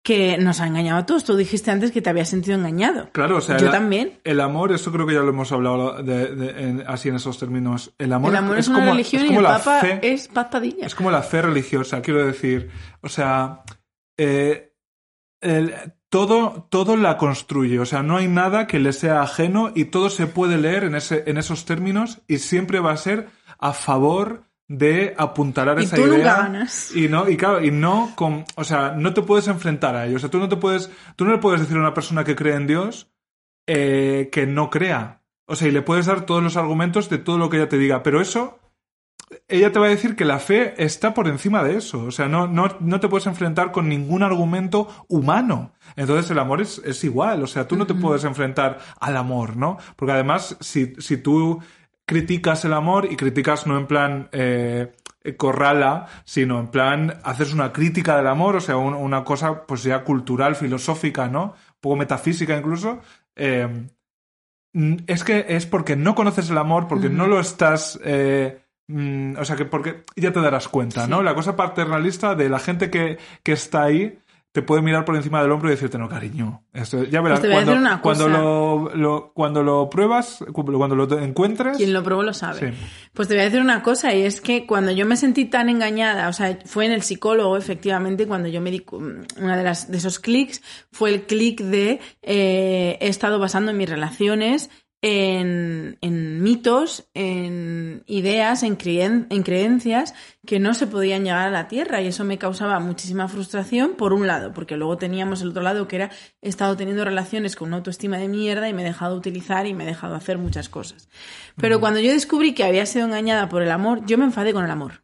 que nos ha engañado a todos. Tú dijiste antes que te habías sentido engañado. Claro, o sea, Yo el, también. el amor, esto creo que ya lo hemos hablado de- de- en- así en esos términos. El amor, el amor es, una como, religión es y como el la Papa fe, es Paz Padilla. Es como la fe religiosa, quiero decir. O sea, eh, el- todo, todo la construye. O sea, no hay nada que le sea ajeno y todo se puede leer en, ese, en esos términos y siempre va a ser a favor de apuntalar Y esa tú idea. nunca ganas. Y no, y claro, y no con, o sea, no te puedes enfrentar a ello. O sea, tú no te puedes, tú no le puedes decir a una persona que cree en Dios eh, que no crea. O sea, y le puedes dar todos los argumentos de todo lo que ella te diga, pero eso, ella te va a decir que la fe está por encima de eso. O sea, no, no, no te puedes enfrentar con ningún argumento humano. Entonces el amor es, es igual. O sea, tú no te puedes enfrentar al amor, ¿no? Porque además, si, si tú criticas el amor y criticas no en plan eh, corrala, sino en plan haces una crítica del amor, o sea, un- una cosa pues ya cultural, filosófica, ¿no? poco metafísica incluso, eh, es que es porque no conoces el amor, porque no lo estás... Eh, mm, o sea, que porque ya te darás cuenta, ¿no? La cosa paternalista de la gente que, que está ahí te puede mirar por encima del hombro y decirte, no, cariño. Esto, ya verás, Pues cuando, lo, lo- cuando lo pruebas, cuando lo encuentres... Quien lo probó lo sabe. Sí. Pues te voy a decir una cosa, y es que cuando yo me sentí tan engañada, o sea, fue en el psicólogo, efectivamente, cuando yo me di una de las de esos clics, fue el clic de eh, he estado basando mis relaciones en, en mitos, en ideas, en, creen- en creencias que no se podían llegar a la Tierra y eso me causaba muchísima frustración por un lado, porque luego teníamos el otro lado que era he estado teniendo relaciones con una autoestima de mierda y me he dejado utilizar y me he dejado hacer muchas cosas. Pero cuando yo descubrí que había sido engañada por el amor, yo me enfadé con el amor.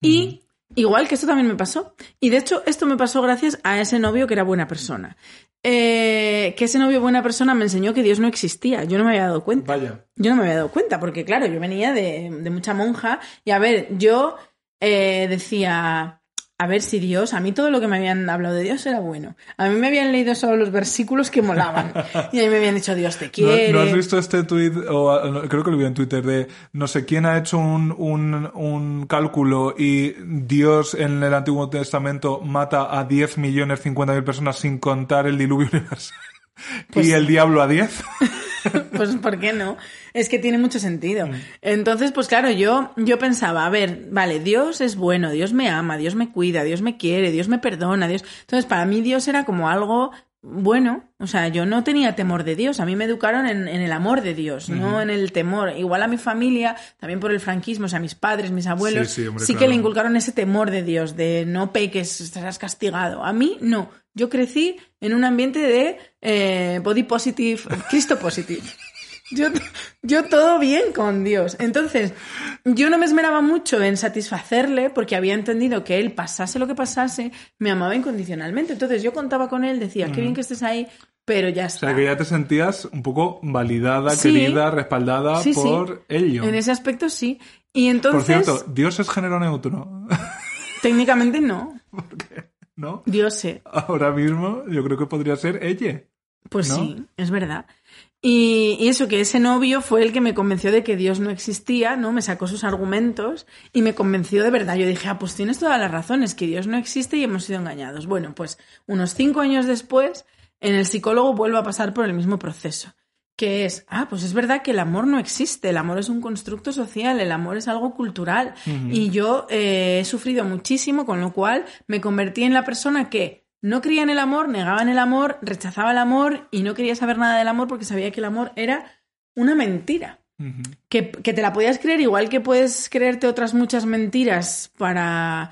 Y igual que esto también me pasó. Y de hecho, esto me pasó gracias a ese novio que era buena persona. Eh, que ese novio buena persona me enseñó que Dios no existía. Yo no me había dado cuenta. Vaya. Yo no me había dado cuenta, porque claro, yo venía de, de mucha monja y a ver, yo eh, decía, a ver si Dios, a mí todo lo que me habían hablado de Dios era bueno. A mí me habían leído solo los versículos que molaban. Y a mí me habían dicho, Dios te ¿No, *laughs* quiere. no has visto este tuit, o no, creo que lo vi en Twitter, de no sé quién ha hecho un, un, un cálculo y Dios en el Antiguo Testamento mata a 10 millones 50 mil personas sin contar el diluvio universal? *laughs* Pues y el diablo a 10. *laughs* Pues ¿por qué no? Es que tiene mucho sentido. Entonces, pues claro, yo, yo pensaba, a ver, vale, Dios es bueno, Dios me ama, Dios me cuida, Dios me quiere, Dios me perdona, Dios. Entonces, para mí Dios era como algo bueno. O sea, yo no tenía temor de Dios. A mí me educaron en, en el amor de Dios, no en el temor. Igual a mi familia, también por el franquismo, o sea, mis padres, mis abuelos, Sí, sí, hombre, que claro. le inculcaron ese temor de Dios, de no peques, estarás castigado. A mí no. Yo crecí en un ambiente de eh, body positive, Cristo positive. Yo, yo todo bien con Dios. Entonces, yo no me esmeraba mucho en satisfacerle porque había entendido que él, pasase lo que pasase, me amaba incondicionalmente. Entonces, yo contaba con él, decía, qué bien que estés ahí, pero ya O está. sea, que ya te sentías un poco validada, Sí. querida, respaldada Sí, sí. por ello. En ese aspecto sí. Y entonces, Por cierto, Dios es género neutro. *laughs* técnicamente no. ¿No? Dios sé. Ahora mismo yo creo que podría ser ella. Pues ¿No? sí, es verdad. Y, y eso, que ese novio fue el que me convenció de que Dios no existía, ¿no? Me sacó sus argumentos y me convenció de verdad. Yo dije, ah, pues tienes todas las razones, que Dios no existe y hemos sido engañados. Bueno, pues unos cinco años después, en el psicólogo vuelvo a pasar por el mismo proceso. Que es, ah, pues es verdad que el amor no existe, el amor es un constructo social, el amor es algo cultural. Y yo eh, he sufrido muchísimo, con lo cual me convertí en la persona que no creía en el amor, negaba en el amor, rechazaba el amor y no quería saber nada del amor porque sabía que el amor era una mentira. Que, que te la podías creer igual que puedes creerte otras muchas mentiras para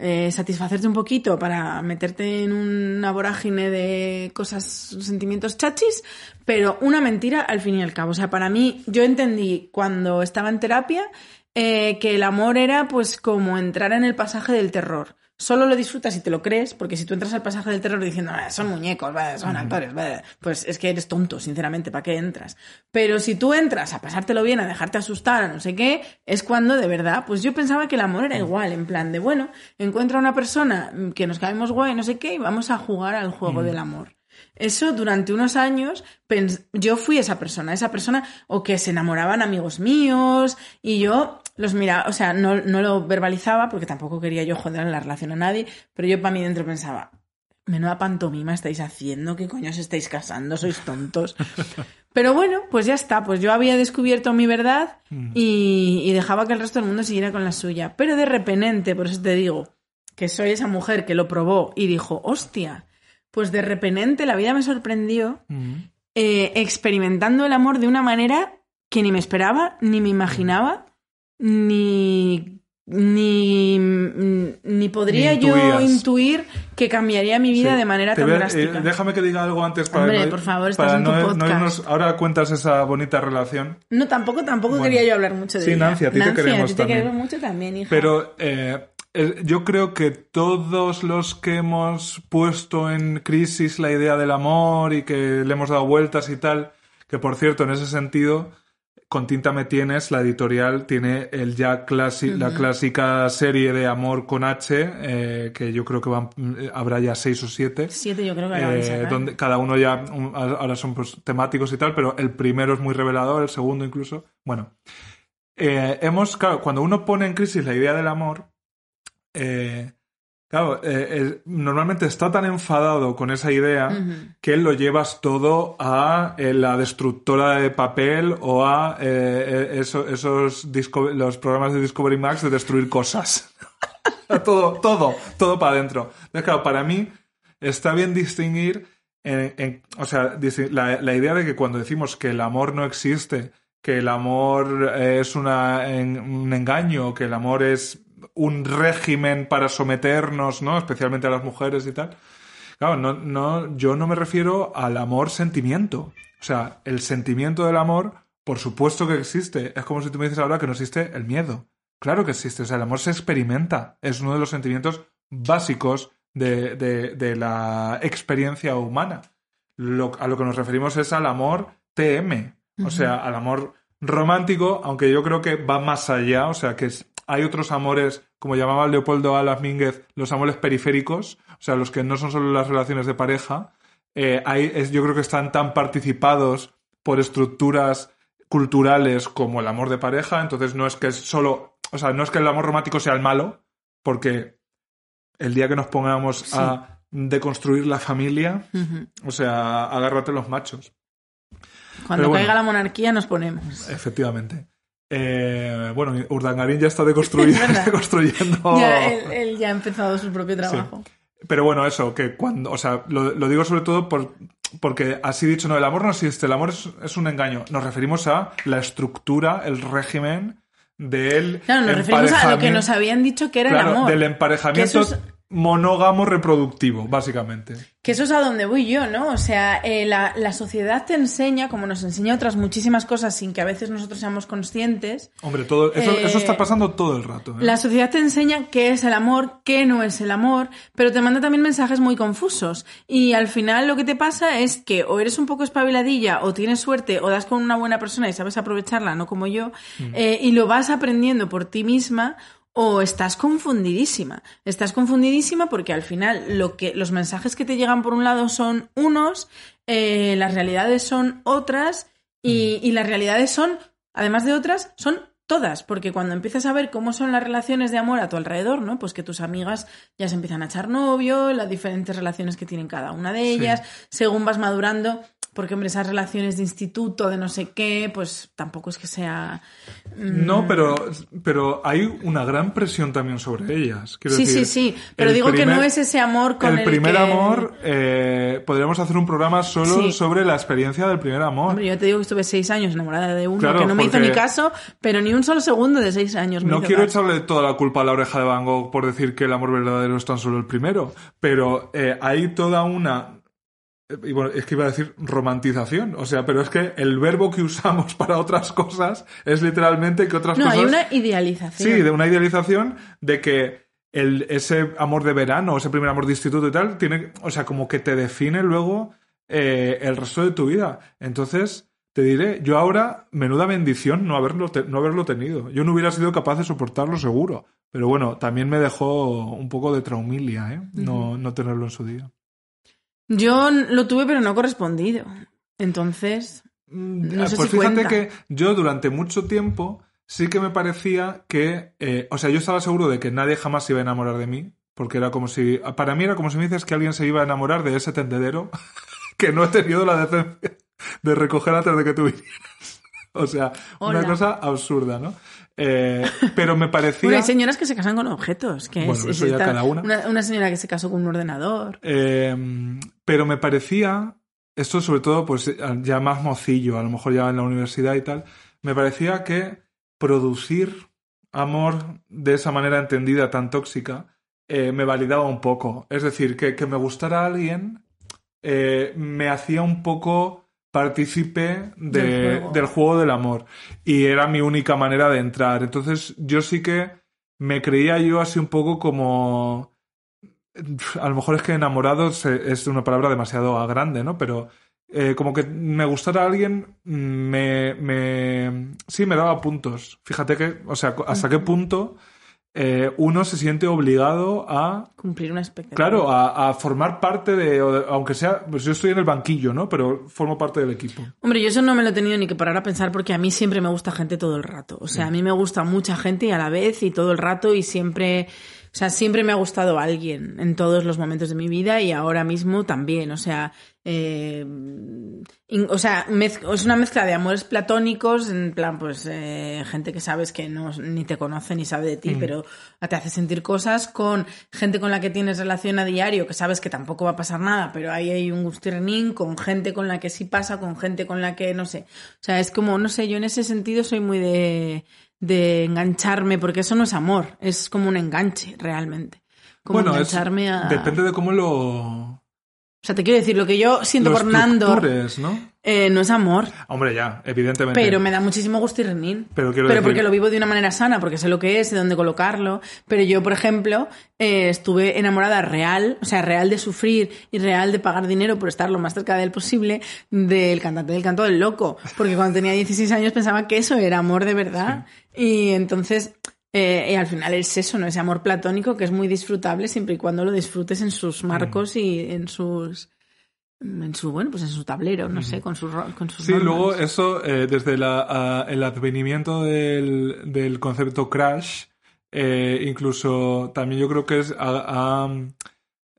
eh, satisfacerte un poquito, para meterte en una vorágine de cosas, sentimientos chachis, pero una mentira al fin y al cabo. O sea, para mí, yo entendí cuando estaba en terapia eh, que el amor era pues como entrar en el pasaje del terror. Solo lo disfrutas si te lo crees, porque si tú entras al pasaje del terror diciendo, "Ah, son muñecos, son actores, va", pues es que eres tonto, sinceramente, ¿para qué entras? Pero si tú entras a pasártelo bien, a dejarte asustar, a no sé qué, es cuando de verdad, pues yo pensaba que el amor era igual, en plan de, bueno, encuentra una persona que nos caemos guay, no sé qué, y vamos a jugar al juego del amor. Eso durante unos años yo fui esa persona, esa persona o que se enamoraban amigos míos y yo los miraba, o sea, no, no lo verbalizaba porque tampoco quería yo joder en la relación a nadie, pero yo para mí dentro pensaba, menuda pantomima estáis haciendo, qué coño os estáis casando, sois tontos. *laughs* Pero bueno, pues ya está, pues yo había descubierto mi verdad y, y dejaba que el resto del mundo siguiera con la suya. Pero de repente, por eso te digo, que soy esa mujer que lo probó y dijo, hostia, pues de repente la vida me sorprendió eh, experimentando el amor de una manera que ni me esperaba, ni me imaginaba, ni, ni, ni podría Ni yo intuir que cambiaría mi vida Sí. de manera Te tan a- drástica. eh, déjame que diga algo antes para, Hombre, no- por favor, estás para en tu no, no podcast. irnos- ahora cuentas esa bonita relación. No, tampoco, tampoco Bueno. quería yo hablar mucho de Sí, ella. Nancy, a ti te queremos a ti te también. queremos mucho también, hija. Pero eh, eh, yo creo que todos los que hemos puesto en crisis la idea del amor y que le hemos dado vueltas y tal, que por cierto, en ese sentido, con Tinta Me Tienes, la editorial tiene el ya clasi la clásica serie de Amor con H, eh, que yo creo que van, eh, habrá ya seis o siete. Siete yo creo que de Eh, donde cada uno ya ahora son pues, temáticos y tal, pero el primero es muy revelador, el segundo incluso. Bueno, eh, hemos, claro, cuando uno pone en crisis la idea del amor, eh, claro, eh, eh, normalmente está tan enfadado con esa idea que lo llevas todo a eh, la destructora de papel o a eso- esos disco- los programas de Discovery Max de destruir cosas. *laughs* todo, todo, todo para adentro. Entonces, claro, para mí está bien distinguir, en- en- o sea, la, la idea de que cuando decimos que el amor no existe, que el amor es una, en- un engaño, que el amor es un régimen para someternos, ¿no? Especialmente a las mujeres y tal. Claro, no, no, yo no me refiero al amor sentimiento. O sea, el sentimiento del amor, por supuesto que existe. Es como si tú me dices ahora que no existe el miedo. Claro que existe. O sea, el amor se experimenta. Es uno de los sentimientos básicos de, de- de la experiencia humana. Lo- a lo que nos referimos es al amor TM. O sea, al amor romántico, aunque yo creo que va más allá. O sea, que es- hay otros amores, como llamaba Leopoldo Alas Mínguez, los amores periféricos. O sea, los que no son solo las relaciones de pareja. Eh, hay, es- yo creo que están tan participados por estructuras culturales como el amor de pareja, entonces no es que es solo, o sea, no es que el amor romántico sea el malo, porque el día que nos pongamos a deconstruir la familia, o sea, agárrate los machos, Cuando bueno. caiga la monarquía nos ponemos. efectivamente. Eh, bueno, Urdangarín ya está *laughs* *laughs* deconstruyendo... Ya, él, él ya ha empezado su propio trabajo. Pero bueno, eso, que cuando, o sea, lo, lo digo sobre todo por, porque así dicho, no, el amor no existe, el amor es, es un engaño. Nos referimos a la estructura, el régimen del Claro, nos referimos a lo que nos habían dicho que era claro, el amor. del emparejamiento es- monógamo reproductivo, básicamente. Que eso es a donde voy yo, ¿no? O sea, eh, la, la sociedad te enseña, como nos enseña otras muchísimas cosas sin que a veces nosotros seamos conscientes, Hombre, todo, eso, Eh, eso está pasando todo el rato. ¿eh? La sociedad te enseña qué es el amor, qué no es el amor, pero te manda también mensajes muy confusos. Y al final lo que te pasa es que o eres un poco espabiladilla, o tienes suerte, o das con una buena persona y sabes aprovecharla, no como yo, eh, y lo vas aprendiendo por ti misma. O estás confundidísima. Estás confundidísima porque al final lo que, los mensajes que te llegan por un lado son unos, eh, las realidades son otras, y, y las realidades son, además de otras, son todas, porque cuando empiezas a ver cómo son las relaciones de amor a tu alrededor, ¿no? Pues que tus amigas ya se empiezan a echar novio, las diferentes relaciones que tienen cada una de ellas, según vas madurando, porque hombre, esas relaciones de instituto, de no sé qué, pues tampoco es que sea... mm, No, pero, pero hay una gran presión también sobre ellas. Quiero Sí, decir, sí, sí, pero digo que no es ese amor con el, el primer que- amor, eh, podríamos hacer un programa solo Sí. sobre la experiencia del primer amor. Hombre, yo te digo que estuve seis años enamorada de uno Claro, que no me hizo ni caso, pero ni un solo segundo de seis años me No quiero caso. echarle toda la culpa a la oreja de Van Gogh por decir que el amor verdadero es tan solo el primero, pero eh, hay toda una... Y bueno, es que iba a decir romantización, o sea, pero es que el verbo que usamos *laughs* para otras cosas es literalmente que otras No, cosas... hay una idealización. Sí, de una idealización de que el, ese amor de verano, ese primer amor de instituto y tal, tiene, o sea, como que te define luego eh, el resto de tu vida. Entonces, te diré, yo ahora, menuda bendición no haberlo, te- no haberlo tenido. Yo no hubiera sido capaz de soportarlo seguro. Pero bueno, también me dejó un poco de traumilia, ¿eh? No, no tenerlo en su día. Yo lo tuve, pero no correspondido. Entonces, Mm, No sé pues si fíjate cuenta. que yo durante mucho tiempo sí que me parecía que, eh, o sea, yo estaba seguro de que nadie jamás se iba a enamorar de mí, porque era como si, para mí era como si me dices que alguien se iba a enamorar de ese tendedero *laughs* que no he tenido la decencia de recoger antes de que tú vinieras. *laughs* O sea, una cosa absurda, ¿no? Eh, pero me parecía... bueno, hay señoras que se casan con objetos. Que Bueno, es- eso es ya esta- cada una. una. señora que se casó con un ordenador. Eh, pero me parecía, esto sobre todo, pues ya más mocillo, a lo mejor ya en la universidad y tal, me parecía que producir amor de esa manera entendida tan tóxica eh, me validaba un poco. Es decir, que, que me gustara alguien eh, me hacía un poco partícipe de- Del juego. del juego del amor. Y era mi única manera de entrar. Entonces yo sí que me creía yo así un poco como a lo mejor es que enamorado es una palabra demasiado grande, ¿no? Pero eh, como que me gustara alguien, me, me, sí, me daba puntos. Fíjate que, o sea, hasta qué punto eh, uno se siente obligado a... Cumplir una expectativa. Claro, a, a formar parte de, aunque sea, pues yo estoy en el banquillo, ¿no? Pero formo parte del equipo. Hombre, yo eso no me lo he tenido ni que parar a pensar porque a mí siempre me gusta gente todo el rato. O sea, a mí me gusta mucha gente y a la vez y todo el rato y siempre, sea, siempre me ha gustado alguien en todos los momentos de mi vida y ahora mismo también. O sea, eh, in- o sea, es una mezcla de amores platónicos, en plan, pues, eh, gente que sabes que no, ni te conoce ni sabe de ti, pero te hace sentir cosas, con gente con la que tienes relación a diario, que sabes que tampoco va a pasar nada, pero ahí hay un gustirrín, con gente con la que sí pasa, con gente con la que no sé. O sea, es como, no sé, yo en ese sentido soy muy de, de engancharme, porque eso no es amor, es como un enganche, realmente. Como bueno, es, engancharme a... depende de cómo lo, O sea, te quiero decir, lo que yo siento lo por estructures, ¿no? Eh, no es amor, Hombre, ya, evidentemente. pero me da muchísimo gustirrinín. Pero quiero pero decir- porque lo vivo de una manera sana, porque sé lo que es, de dónde colocarlo. Pero yo, por ejemplo, eh, estuve enamorada real, o sea, real de sufrir y real de pagar dinero por estar lo más cerca de él posible, del cantante del canto del loco. Porque cuando tenía 16 años pensaba que eso era amor de verdad. Y entonces, eh, y al final es eso, ¿no? Ese amor platónico que es muy disfrutable siempre y cuando lo disfrutes en sus marcos y en sus... En su, bueno, pues en su tablero, no sé, con sus, con sus Sí, normas. luego eso, eh, desde la, a- el advenimiento del, del concepto crash, eh, incluso también yo creo que es,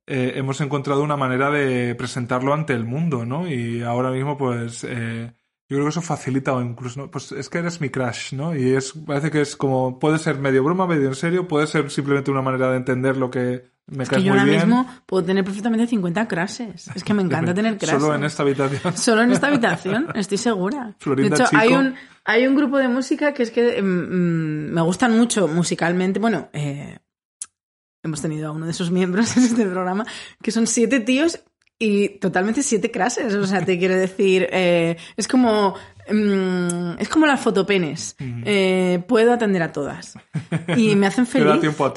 eh, hemos encontrado una manera de presentarlo ante el mundo, ¿no? Y ahora mismo, pues, eh, yo creo que eso facilita o incluso, ¿no? pues es que eres mi crash, ¿no? Y es, parece que es como, puede ser medio broma, medio en serio, puede ser simplemente una manera de entender lo que me Es que yo ahora bien. mismo puedo tener perfectamente 50 crashes. Es que me encanta tener crashes. Solo en esta habitación. Solo en esta habitación, estoy segura. Florinda de hecho, Chico. hay un, hay un grupo de música que es que mm, mm, me gustan mucho musicalmente. Bueno, eh, hemos tenido a uno de sus miembros *laughs* en este programa, que son siete tíos y totalmente siete crashes. O sea, te quiero decir, eh, es como... mm, es como las fotopenes. Eh, puedo atender a todas. Y me hacen *laughs* feliz.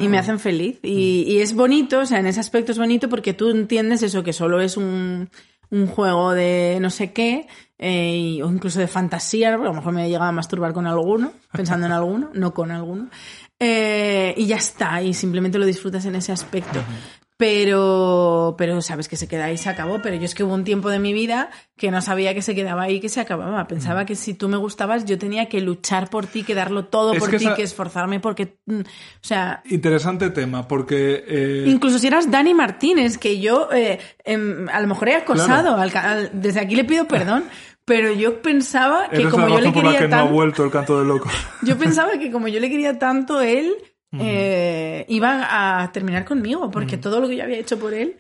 Y me hacen feliz. Y, y es bonito, o sea, en ese aspecto es bonito porque tú entiendes eso, que solo es un, un juego de no sé qué, eh, y- o incluso de fantasía, porque a lo mejor me he llegado a masturbar con alguno, pensando en alguno, no con alguno. Eh, y ya está, y simplemente lo disfrutas en ese aspecto. Pero, pero sabes que se queda ahí, se acabó. Pero yo es que hubo un tiempo de mi vida que no sabía que se quedaba ahí, que se acababa. Pensaba que si tú me gustabas, yo tenía que luchar por ti, que darlo todo Es por que ti, esa- que esforzarme porque, mm, o sea, Interesante tema, porque... eh, Incluso si eras Dani Martínez, que yo eh, em, a lo mejor he acosado, al ca- al- desde aquí le pido perdón, *laughs* pero yo pensaba que Eres como la yo le quería que no ha tanto, vuelto el canto del loco. *laughs* yo pensaba que como yo le quería tanto él eh, iba a terminar conmigo, porque todo lo que yo había hecho por él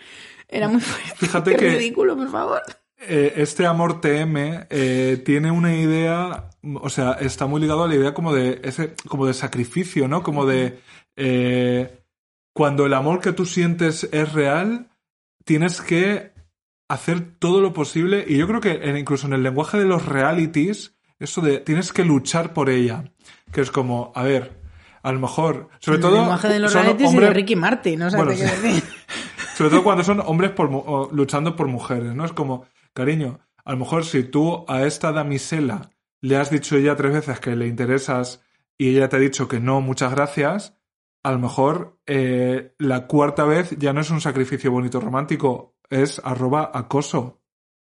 era muy fuerte. *laughs* Fíjate que- ridículo, por favor. Eh, este amor TM eh, tiene una idea, o sea, está muy ligado a la idea como de ese, como de sacrificio, ¿no? Como de eh, cuando el amor que tú sientes es real, tienes que hacer todo lo posible. Y yo creo que incluso en el lenguaje de los realities, eso de tienes que luchar por ella, que es como, a ver, a lo mejor, sobre El todo, lenguaje de los son realities y hombres- de Ricky Martin, o sea, Bueno, te quiero sí. decir. *laughs* sobre todo cuando son hombres por luchando por mujeres, ¿no? Es como, cariño, a lo mejor si tú a esta damisela le has dicho ya tres veces que le interesas y ella te ha dicho que no, muchas gracias, a lo mejor eh, la cuarta vez ya no es un sacrificio bonito romántico, es arroba acoso.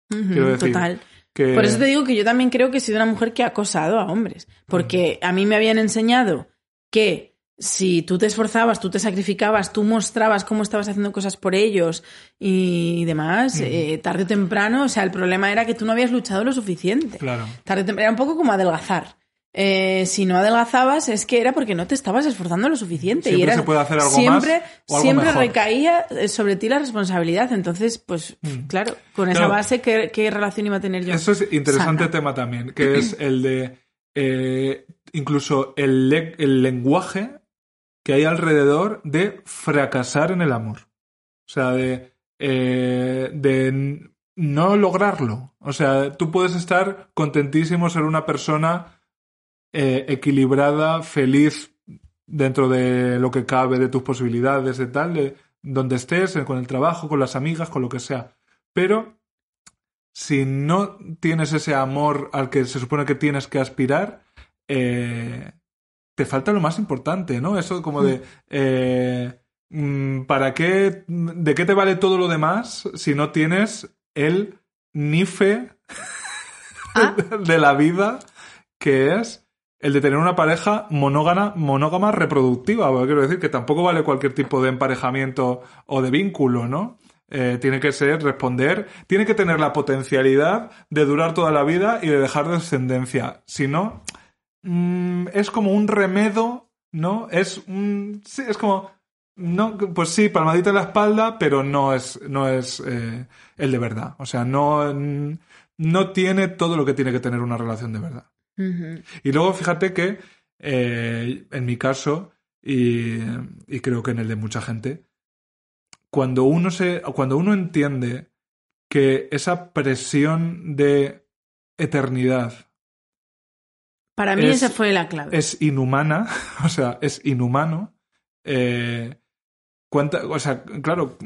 Quiero decir, Total. Que, Por eso te digo que yo también creo que he sido una mujer que ha acosado a hombres. Porque a mí me habían enseñado que si tú te esforzabas, tú te sacrificabas, tú mostrabas cómo estabas haciendo cosas por ellos y demás, eh, tarde o temprano, o sea, el problema era que tú no habías luchado lo suficiente. Claro. Tarde o temprano, era un poco como adelgazar. Eh, si no adelgazabas es que era porque no te estabas esforzando lo suficiente. y Siempre era, se puede hacer algo siempre, más o algo siempre mejor. recaía eh, sobre ti la responsabilidad. Entonces, pues, claro, con esa Mm. Base, ¿qué, qué relación iba a tener yo? Eso es interesante Sana. tema también, que es el de eh, incluso el, el lenguaje que hay alrededor de fracasar en el amor. O sea, de, eh, de no lograrlo. O sea, tú puedes estar contentísimo, ser una persona eh, equilibrada, feliz dentro de lo que cabe, de tus posibilidades, de tal, de donde estés, con el trabajo, con las amigas, con lo que sea. Pero si no tienes ese amor al que se supone que tienes que aspirar, eh, te falta lo más importante, ¿no? Eso como de... Eh, mm, ¿Para qué? ¿De qué te vale todo lo demás si no tienes el nife Ah. *laughs* de la vida que es el de tener una pareja monógama, monógama reproductiva? Porque quiero decir que tampoco vale cualquier tipo de emparejamiento o de vínculo, ¿no? Eh, tiene que ser responder, tiene que tener la potencialidad de durar toda la vida y de dejar descendencia. Si no, mm, es como un remedo, ¿no? Es un. Sí, es como. No, pues sí, palmadita en la espalda, pero no es, no es eh, el de verdad. O sea, no, no tiene todo lo que tiene que tener una relación de verdad. Y luego fíjate que eh, en mi caso, y, y creo que en el de mucha gente, cuando uno se. cuando uno entiende que esa presión de eternidad Para mí Es- esa fue la clave. es inhumana, *laughs* o sea, es inhumano. eh, cuánta- o sea, claro,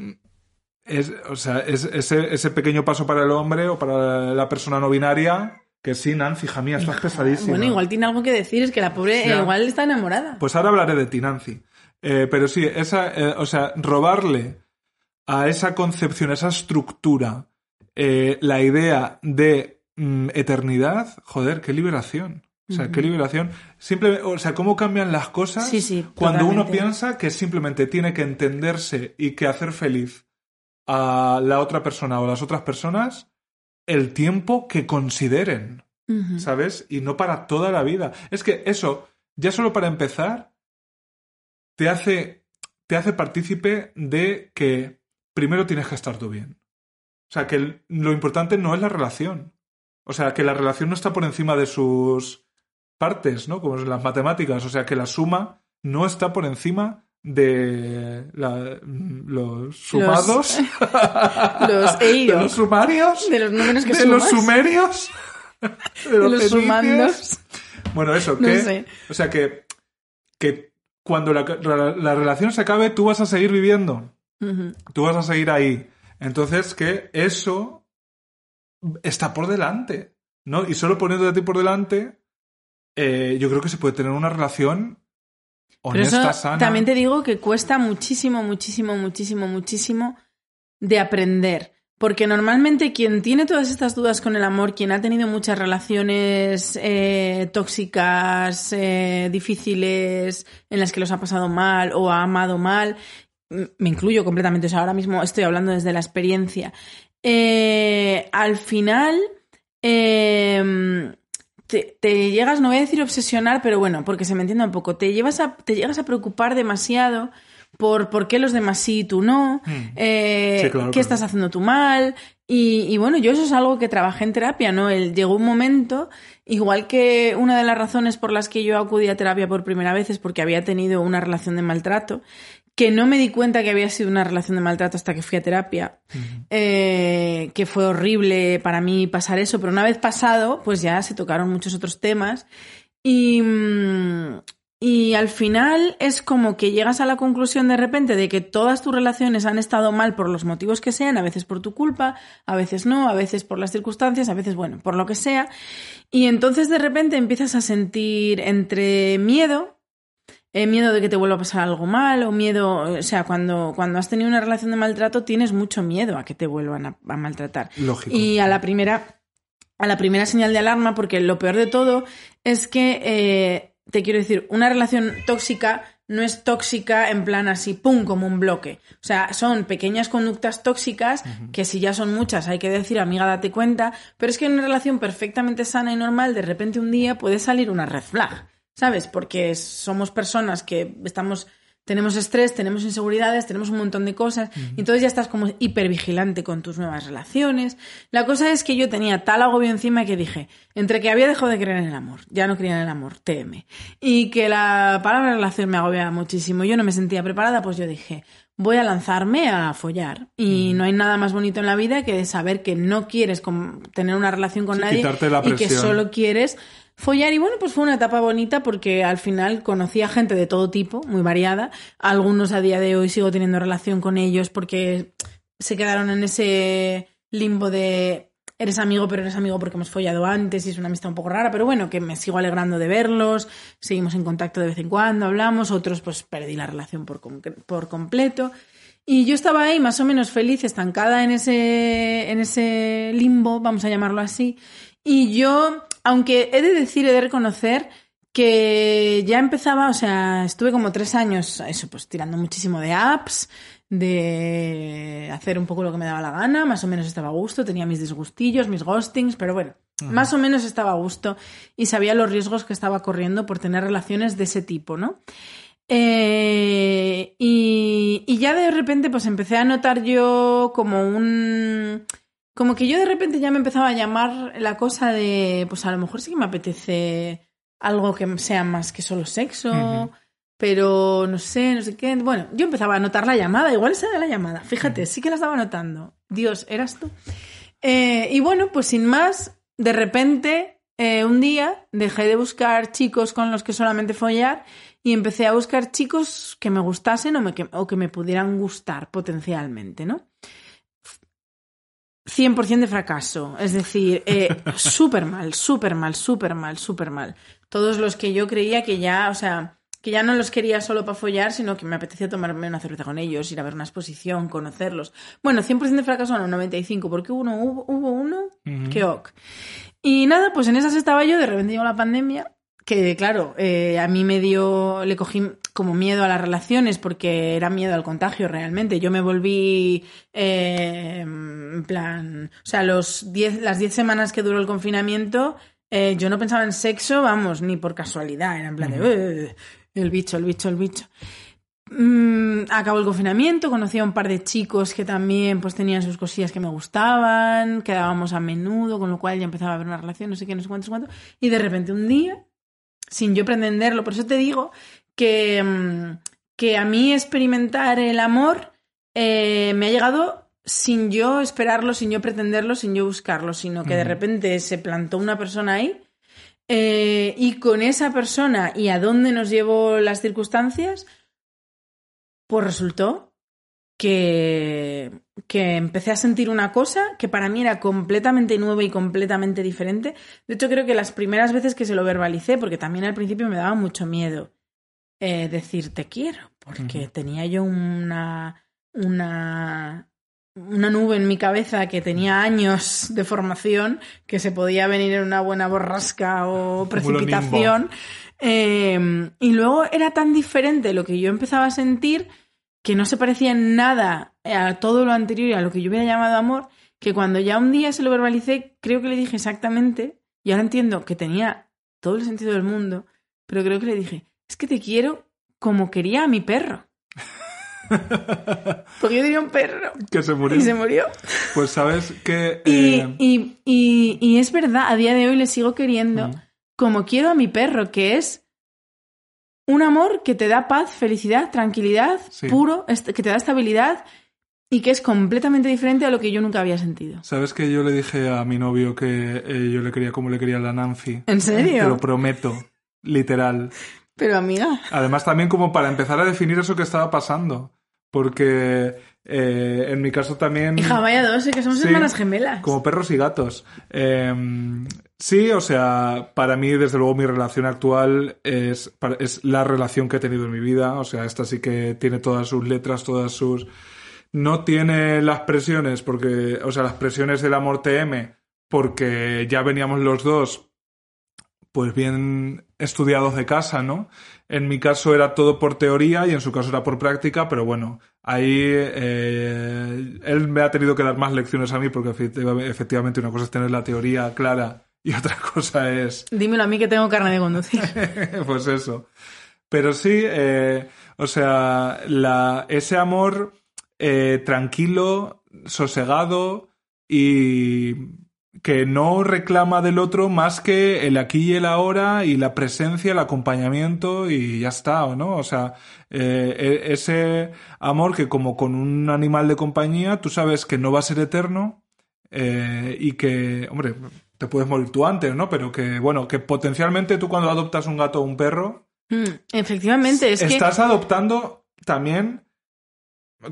es, o sea, es ese, ese pequeño paso para el hombre o para la persona no binaria, que sí, Nancy, hija mía, estás pesadísima. Bueno, igual tiene algo que decir, es que la pobre eh, igual está enamorada. Pues ahora hablaré de ti, Nancy. Eh, pero sí, esa, eh, o sea, robarle a esa concepción, a esa estructura, eh, la idea de mm, eternidad, joder, qué liberación. O sea, qué liberación. Simple, o sea, cómo cambian las cosas Sí, sí, cuando uno piensa que simplemente tiene que entenderse y que hacer feliz a la otra persona o las otras personas el tiempo que consideren. ¿sabes? Y no para toda la vida. Es que eso, ya solo para empezar, te hace, te hace partícipe de que primero tienes que estar tú bien. O sea, que lo importante no es la relación. O sea, que la relación no está por encima de sus partes, ¿no? Como en las matemáticas. O sea, que la suma no está por encima de la- los sumados, *laughs* Los *laughs* de eidos. los sumarios, De los números que de los sumerios, *laughs* de De los, los sumandos. Bueno, eso, No que. sé. O sea, que, que cuando la, la- la relación se acabe, tú vas a seguir viviendo. Tú vas a seguir ahí. Entonces, que eso está por delante. ¿No? Y solo poniéndote a ti por delante, eh, yo creo que se puede tener una relación Pero honesta, eso sana. también te digo que cuesta muchísimo, muchísimo, muchísimo, muchísimo de aprender. Porque normalmente quien tiene todas estas dudas con el amor, quien ha tenido muchas relaciones eh, tóxicas, eh, difíciles, en las que los ha pasado mal o ha amado mal, me incluyo completamente, o sea, ahora mismo estoy hablando desde la experiencia, eh, al final eh, te, te llegas, no voy a decir obsesionar, pero bueno, porque se me entienda un poco, te, llevas a, te llegas a preocupar demasiado por por qué los demás sí y tú no, Mm. eh, Sí, claro, qué claro. estás haciendo tú mal. Y, y bueno, yo eso es algo que trabajé en terapia, ¿no? El, llegó un momento, igual que una de las razones por las que yo acudí a terapia por primera vez es porque había tenido una relación de maltrato, que no me di cuenta que había sido una relación de maltrato hasta que fui a terapia, eh, que fue horrible para mí pasar eso, pero una vez pasado, pues ya se tocaron muchos otros temas y, mm, y al final es como que llegas a la conclusión de repente de que todas tus relaciones han estado mal por los motivos que sean, a veces por tu culpa, a veces no, a veces por las circunstancias, a veces, bueno, por lo que sea. Y entonces de repente empiezas a sentir entre miedo, eh, miedo de que te vuelva a pasar algo mal o miedo, o sea, cuando, cuando has tenido una relación de maltrato tienes mucho miedo a que te vuelvan a, a maltratar. Lógico. Y a la primera, a la primera señal de alarma, porque lo peor de todo es que, eh, te quiero decir, una relación tóxica no es tóxica en plan así, pum, como un bloque. O sea, son pequeñas conductas tóxicas que si ya son muchas hay que decir, amiga, date cuenta, pero es que en una relación perfectamente sana y normal, de repente un día puede salir una red flag, ¿sabes? Porque somos personas que estamos tenemos estrés, tenemos inseguridades, tenemos un montón de cosas, y entonces ya estás como hipervigilante con tus nuevas relaciones. La cosa es que yo tenía tal agobio encima que dije, entre que había dejado de creer en el amor, ya no creía en el amor, TM, y que la palabra relación me agobiaba muchísimo, yo no me sentía preparada, pues yo dije, voy a lanzarme a follar. Y no hay nada más bonito en la vida que saber que no quieres tener una relación con Sí, nadie y que solo quieres follar. Y bueno, pues fue una etapa bonita porque al final conocí a gente de todo tipo, muy variada. Algunos a día de hoy sigo teniendo relación con ellos porque se quedaron en ese limbo de eres amigo, pero eres amigo porque hemos follado antes y es una amistad un poco rara, pero bueno, que me sigo alegrando de verlos, seguimos en contacto de vez en cuando, hablamos, otros pues perdí la relación por, por completo. Y yo estaba ahí más o menos feliz, estancada en ese, en ese limbo, vamos a llamarlo así. Y yo, aunque he de decir, he de reconocer que ya empezaba, o sea, estuve como tres años, eso, pues tirando muchísimo de apps, de hacer un poco lo que me daba la gana, más o menos estaba a gusto, tenía mis disgustillos, mis ghostings, pero bueno, más o menos estaba a gusto y sabía los riesgos que estaba corriendo por tener relaciones de ese tipo, ¿no? Eh, y, y, ya de repente pues empecé a notar yo como un... Como que yo de repente ya me empezaba a llamar la cosa de, pues a lo mejor sí que me apetece algo que sea más que solo sexo, pero no sé, no sé qué. Bueno, yo empezaba a notar la llamada, igual esa era la llamada, fíjate, sí que la estaba notando. Dios, ¿eras tú? Eh, y bueno, pues sin más, de repente, eh, un día dejé de buscar chicos con los que solamente follar y empecé a buscar chicos que me gustasen o, me, que, o que me pudieran gustar potencialmente, ¿no? 100% de fracaso, es decir, eh, *laughs* súper mal, súper mal, súper mal, súper mal. Todos los que yo creía que ya, o sea, que ya no los quería solo para follar, sino que me apetecía tomarme una cerveza con ellos, ir a ver una exposición, conocerlos. Bueno, 100% de fracaso, no, 95, porque uno, hubo, hubo uno que ok. Y nada, pues en esas estaba yo, de repente llegó la pandemia que claro, eh, a mí me dio, le cogí como miedo a las relaciones porque era miedo al contagio realmente. Yo me volví, eh, en plan, o sea, los diez, las 10 semanas que duró el confinamiento, eh, yo no pensaba en sexo, vamos, ni por casualidad, era en plan de, el bicho, el bicho, el bicho. Mm, acabó el confinamiento, conocí a un par de chicos que también pues tenían sus cosillas que me gustaban, quedábamos a menudo, con lo cual ya empezaba a haber una relación, no sé qué, no sé cuánto, no sé cuánto, y de repente un día sin yo pretenderlo. Por eso te digo que, mm, que a mí experimentar el amor eh, me ha llegado sin yo esperarlo, sin yo pretenderlo, sin yo buscarlo, sino que de repente se plantó una persona ahí eh, y con esa persona y a dónde nos llevó las circunstancias, pues resultó que, que empecé a sentir una cosa que para mí era completamente nueva y completamente diferente. De hecho, creo que las primeras veces que se lo verbalicé, porque también al principio me daba mucho miedo eh, decir te quiero, porque tenía yo una, una, una nube en mi cabeza que tenía años de formación, que se podía venir en una buena borrasca o *laughs* precipitación. Eh, y luego era tan diferente lo que yo empezaba a sentir que no se parecía en nada a todo lo anterior y a lo que yo hubiera llamado amor, que cuando ya un día se lo verbalicé, creo que le dije exactamente, y ahora entiendo que tenía todo el sentido del mundo, pero creo que le dije, es que te quiero como quería a mi perro. *laughs* Porque yo tenía un perro. Que se murió. Y se murió. Pues sabes que... Eh, y, y, es verdad, a día de hoy le sigo queriendo como quiero a mi perro, que es un amor que te da paz, felicidad, tranquilidad, puro, que te da estabilidad y que es completamente diferente a lo que yo nunca había sentido. ¿Sabes que yo le dije a mi novio que eh, yo le quería como le quería a la Nancy? ¿En serio? Te lo prometo, literal. Pero amiga. Además también como para empezar a definir eso que estaba pasando. Porque eh, en mi caso también... Hija, vaya dos, ¿eh? que somos hermanas gemelas. Como perros y gatos. Em, sí, o sea, para mí, desde luego, mi relación actual es, es la relación que he tenido en mi vida. O sea, esta sí que tiene todas sus letras, todas sus... No tiene las presiones, porque, o sea, las presiones del amor TM, porque ya veníamos los dos, pues bien estudiados de casa, ¿no? En mi caso era todo por teoría y en su caso era por práctica, pero bueno, ahí eh, él me ha tenido que dar más lecciones a mí porque efectivamente una cosa es tener la teoría clara y otra *laughs* cosa es... Dímelo a mí que tengo carne de conducir. *laughs* pues eso. Pero sí, eh, o sea, la, ese amor eh, tranquilo, sosegado y que no reclama del otro más que el aquí y el ahora y la presencia, el acompañamiento y ya está, ¿no? O sea, eh, e, ese amor que como con un animal de compañía tú sabes que no va a ser eterno eh, y que, hombre, te puedes morir tú antes, ¿no? Pero que, bueno, que potencialmente tú cuando adoptas un gato o un perro... Mm, efectivamente, es estás adoptando también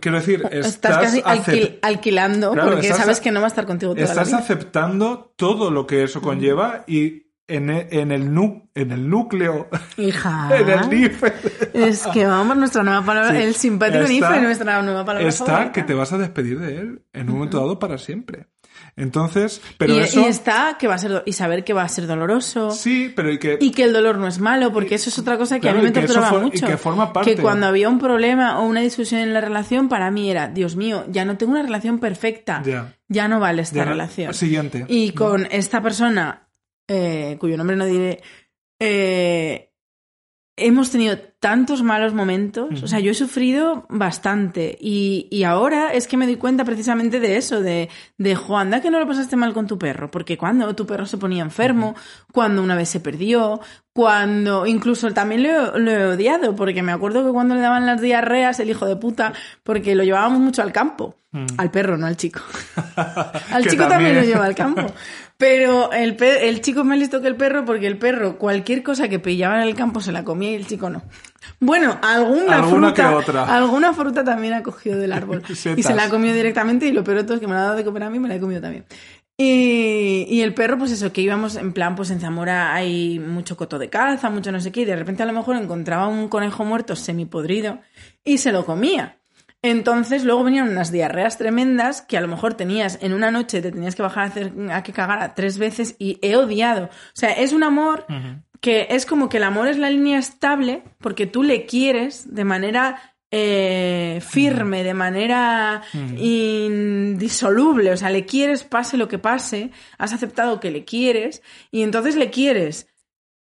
Quiero decir, *laughs* Estás, estás, casi alquil- alquilando Claro, porque sabes que no va a estar contigo toda la estás vida. aceptando todo lo que eso conlleva y en e- en el, nu- en el núcleo, Hija. *laughs* en el NIF, Es que vamos, nuestra nueva palabra, Sí. el simpático Está- Nife, nuestra nueva palabra está favorita. que te vas a despedir de él en un momento dado para siempre. Entonces, pero y, eso... y está que va a ser y saber que va a ser doloroso Sí, pero y que... y que el dolor no es malo porque eso es otra cosa que Claro, a mí me torturaba y mucho que forma parte. que cuando había un problema o una discusión en la relación para mí era Dios mío ya no tengo una relación perfecta Ya. ya no vale esta Ya relación Siguiente. y con esta persona eh, cuyo nombre no diré eh, hemos tenido tantos malos momentos, o sea, yo he sufrido bastante y, y ahora es que me doy cuenta precisamente de eso, de, de jo, anda que no lo pasaste mal con tu perro, porque cuando tu perro se ponía enfermo, cuando una vez se perdió, cuando incluso también lo, he- lo he odiado, porque me acuerdo que cuando le daban las diarreas, el hijo de puta, porque lo llevábamos mucho al campo, al perro, no al chico. *laughs* al chico también también. lo lleva al campo. *laughs* Pero el, el chico es más listo que el perro porque el perro cualquier cosa que pillaba en el campo se la comía y el chico no. Bueno, alguna, Alguna fruta, que otra. alguna fruta también ha cogido del árbol *laughs* y se la ha comido directamente y lo peor de todo es que me la ha dado de comer a mí me la he comido también. Y, y el perro, pues eso, que íbamos en plan, pues en Zamora hay mucho coto de caza, mucho no sé qué, y de repente a lo mejor encontraba un conejo muerto semipodrido y se lo comía. Entonces luego venían unas diarreas tremendas que a lo mejor tenías en una noche, te tenías que bajar a, hacer, a que cagara tres veces y he odiado. O sea, es un amor que es como que el amor es la línea estable porque tú le quieres de manera eh, firme, de manera indisoluble. O sea, le quieres pase lo que pase, has aceptado que le quieres y entonces le quieres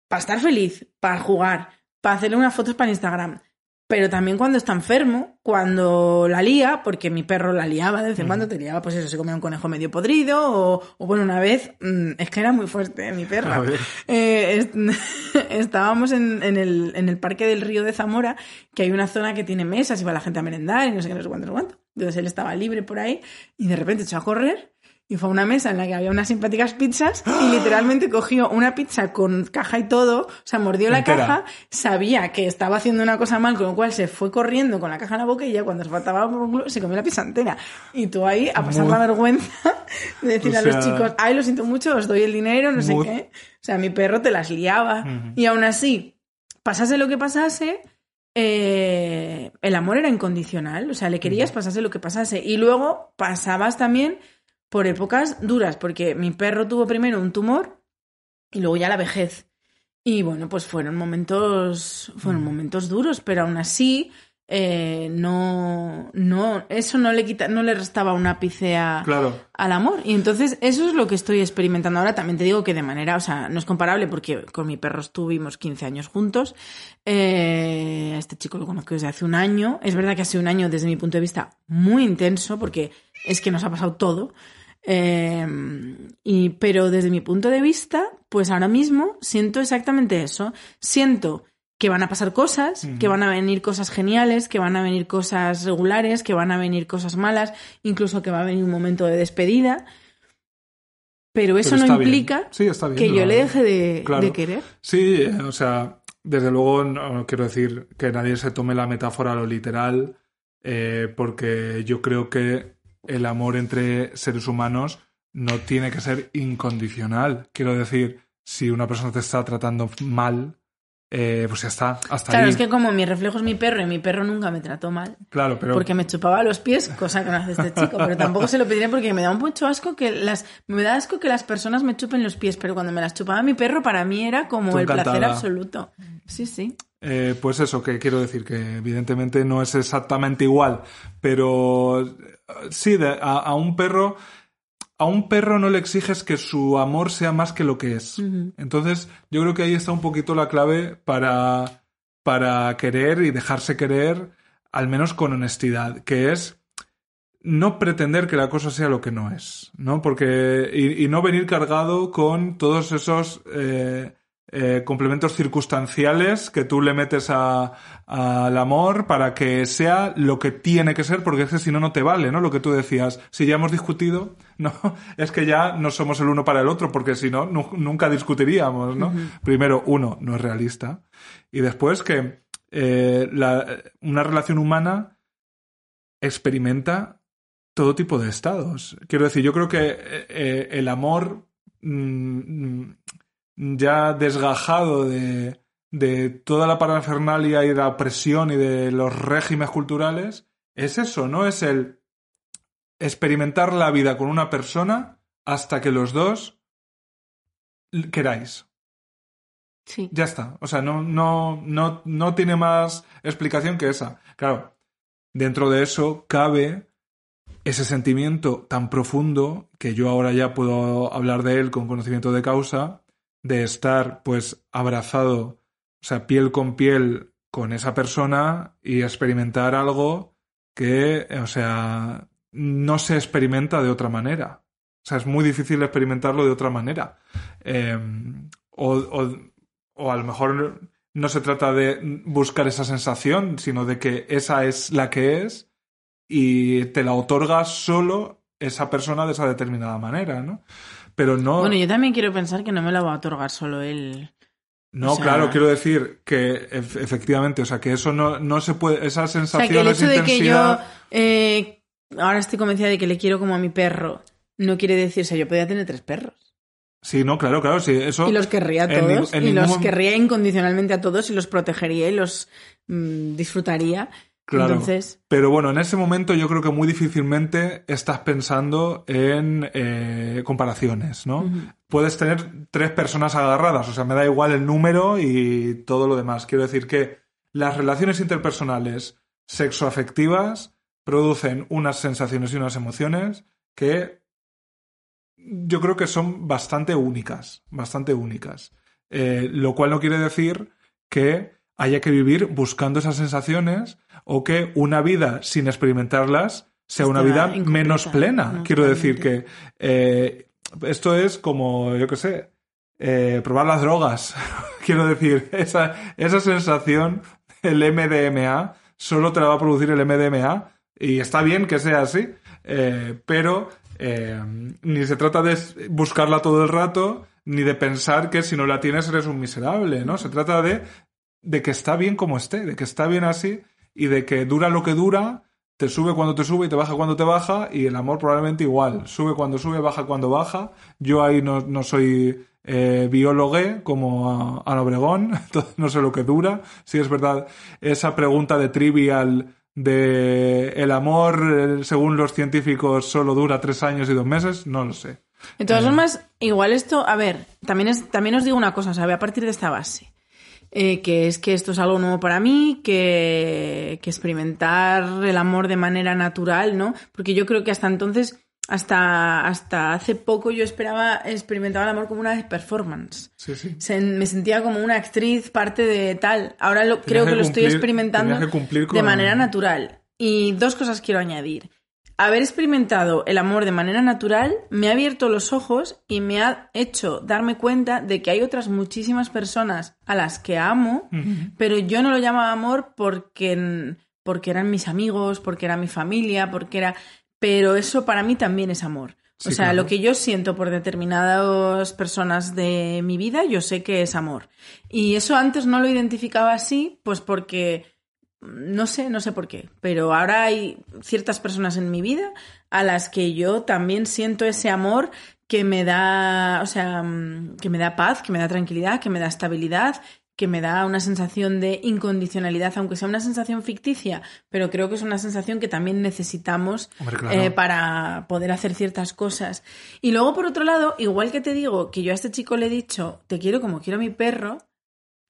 para estar feliz, para jugar, para hacerle unas fotos para Instagram. Pero también cuando está enfermo, cuando la lía, porque mi perro la liaba de vez en cuando, te liaba, pues eso, se comía un conejo medio podrido, o, o bueno, una vez, mm, es que era muy fuerte, ¿eh? mi perra. Eh, est- *laughs* estábamos en, en el, en el parque del río de Zamora, que hay una zona que tiene mesas y va la gente a merendar y no sé qué, no sé cuánto, no sé cuánto. Entonces él estaba libre por ahí y de repente echó a correr y fue a una mesa en la que había unas simpáticas pizzas y literalmente cogió una pizza con caja y todo, o sea, mordió la Entera. caja, sabía que estaba haciendo una cosa mal, con lo cual se fue corriendo con la caja en la boca y ya cuando se faltaba por un culo, se comió la pizza entera. Y tú ahí a pasar Muy- la vergüenza *laughs* de decirle O a los chicos, ay, lo siento mucho, os doy el dinero, no sé qué. O sea, mi perro te las liaba. Y aún así, pasase lo que pasase, eh, el amor era incondicional. O sea, le querías pasase lo que pasase. Y luego pasabas también por épocas duras, porque mi perro tuvo primero un tumor y luego ya la vejez. Y bueno, pues fueron momentos, fueron momentos duros, pero aún así, eh, no, no, eso no le quita, no le restaba un ápice a, Claro. al amor. Y entonces eso es lo que estoy experimentando ahora. También te digo que de manera, o sea, no es comparable porque con mi perro estuvimos 15 años juntos. Eh, a este chico lo conozco desde hace un año. Es verdad que ha sido un año desde mi punto de vista muy intenso porque es que nos ha pasado todo. Eh, y, pero desde mi punto de vista, pues ahora mismo siento exactamente eso. Siento que van a pasar cosas, que van a venir cosas geniales, que van a venir cosas regulares, que van a venir cosas malas, incluso que va a venir un momento de despedida. Pero eso Pero no implica Sí, está bien, que yo le deje de, Claro. de querer. Sí, eh, o sea, desde luego no quiero decir que nadie se tome la metáfora a lo literal, eh, porque yo creo que el amor entre seres humanos no tiene que ser incondicional. Quiero decir, si una persona te está tratando mal, eh, pues ya está, hasta Claro, ahí. es que como mi reflejo es mi perro y mi perro nunca me trató mal, Claro, pero porque me chupaba los pies, cosa que no hace este chico, pero tampoco se lo pediré porque me da un mucho asco que las me da asco que las personas me chupen los pies, pero cuando me las chupaba mi perro para mí era como Tú el placer absoluto. Sí, sí. Eh, pues eso, que quiero decir que evidentemente no es exactamente igual, pero sí, de- a, a un perro, a un perro no le exiges que su amor sea más que lo que es. Entonces, yo creo que ahí está un poquito la clave para, para querer y dejarse querer, al menos con honestidad, que es no pretender que la cosa sea lo que no es, ¿no? Porque, y, y no venir cargado con todos esos eh, eh, complementos circunstanciales que tú le metes a- al amor para que sea lo que tiene que ser, porque es que si no, no te vale, ¿no? Lo que tú decías. Si ya hemos discutido, *laughs* no, es que ya no somos el uno para el otro, porque si no, nu- nunca discutiríamos, ¿no? Primero, uno, no es realista. Y después que eh, la- una relación humana experimenta todo tipo de estados. Quiero decir, yo creo que eh, eh, el amor mm, ya desgajado de, de toda la parafernalia y de la opresión y de los regímenes culturales es eso, ¿no? Es el experimentar la vida con una persona hasta que los dos queráis. Sí. Ya está. O sea, no, no, no, no tiene más explicación que esa. Claro, dentro de eso cabe ese sentimiento tan profundo que yo ahora ya puedo hablar de él con conocimiento de causa, de estar pues abrazado, o sea, piel con piel con esa persona y experimentar algo que, o sea, no se experimenta de otra manera. O sea, es muy difícil experimentarlo de otra manera. Eh, o, o, o a lo mejor no se trata de buscar esa sensación, sino de que esa es la que es y te la otorga solo esa persona de esa determinada manera, ¿no? Pero no. Bueno, yo también quiero pensar que no me la va a otorgar solo él. No, o sea- claro, quiero decir que ef- efectivamente, o sea, que eso no, no se puede, esa O sea, sensación, que el hecho de que yo intensidad- eh, ahora estoy convencida de que le quiero como a mi perro, no quiere decir, o sea, yo podía tener tres perros. Sí, no, claro, claro, sí, eso. Y los querría a todos, en y los querría incondicionalmente a todos, y los protegería y los mm, disfrutaría. Claro. Entonces, Pero bueno, en ese momento yo creo que muy difícilmente estás pensando en eh, comparaciones, ¿no? Puedes tener tres personas agarradas, o sea, me da igual el número y todo lo demás. Quiero decir que las relaciones interpersonales sexoafectivas producen unas sensaciones y unas emociones que yo creo que son bastante únicas, bastante únicas. Eh, lo cual no quiere decir que haya que vivir buscando esas sensaciones o que una vida sin experimentarlas sea una vida incompleta. menos plena. No, Quiero decir que eh, esto es como, yo qué sé, eh, probar las drogas. *laughs* Quiero decir, esa, esa sensación, el MDMA, solo te la va a producir el MDMA y está bien que sea así, eh, pero ni se trata de buscarla todo el rato, ni de pensar que si no la tienes eres un miserable, ¿no? Se trata de, de que está bien como esté, de que está bien así y de que dura lo que dura, te sube cuando te sube y te baja cuando te baja y el amor probablemente igual, sube cuando sube, baja cuando baja. Yo ahí no, no soy eh, biólogo como Ana Obregón, *laughs* entonces no sé lo que dura. Si es verdad, esa pregunta de trivial de el amor, según los científicos, solo dura tres años y dos meses, no lo sé. De todas Eh. formas, igual esto, a ver, también, es, también os digo una cosa, ¿sabe? A partir de esta base, eh, que es que esto es algo nuevo para mí, que, que experimentar el amor de manera natural, ¿no? Porque yo creo que hasta entonces, hasta, hasta hace poco yo esperaba, experimentaba el amor como una performance. Sí, sí. Se- me sentía como una actriz, parte de tal. Ahora lo, creo que, que lo estoy experimentando de manera natural. Y dos cosas quiero añadir. Haber experimentado el amor de manera natural me ha abierto los ojos y me ha hecho darme cuenta de que hay otras muchísimas personas a las que amo, pero yo no lo llamaba amor porque, porque eran mis amigos, porque era mi familia, porque era... Pero eso para mí también es amor. O sea, claro. lo que yo siento por determinadas personas de mi vida, yo sé que es amor. Y eso antes no lo identificaba así, pues porque no sé, no sé por qué, pero ahora hay ciertas personas en mi vida a las que yo también siento ese amor que me da, o sea, mm, que me da paz, que me da tranquilidad, que me da estabilidad, que me da una sensación de incondicionalidad, aunque sea una sensación ficticia, pero creo que es una sensación que también necesitamos Hombre, claro. eh, para poder hacer ciertas cosas. Y luego, por otro lado, igual que te digo que yo a este chico le he dicho, te quiero como quiero a mi perro,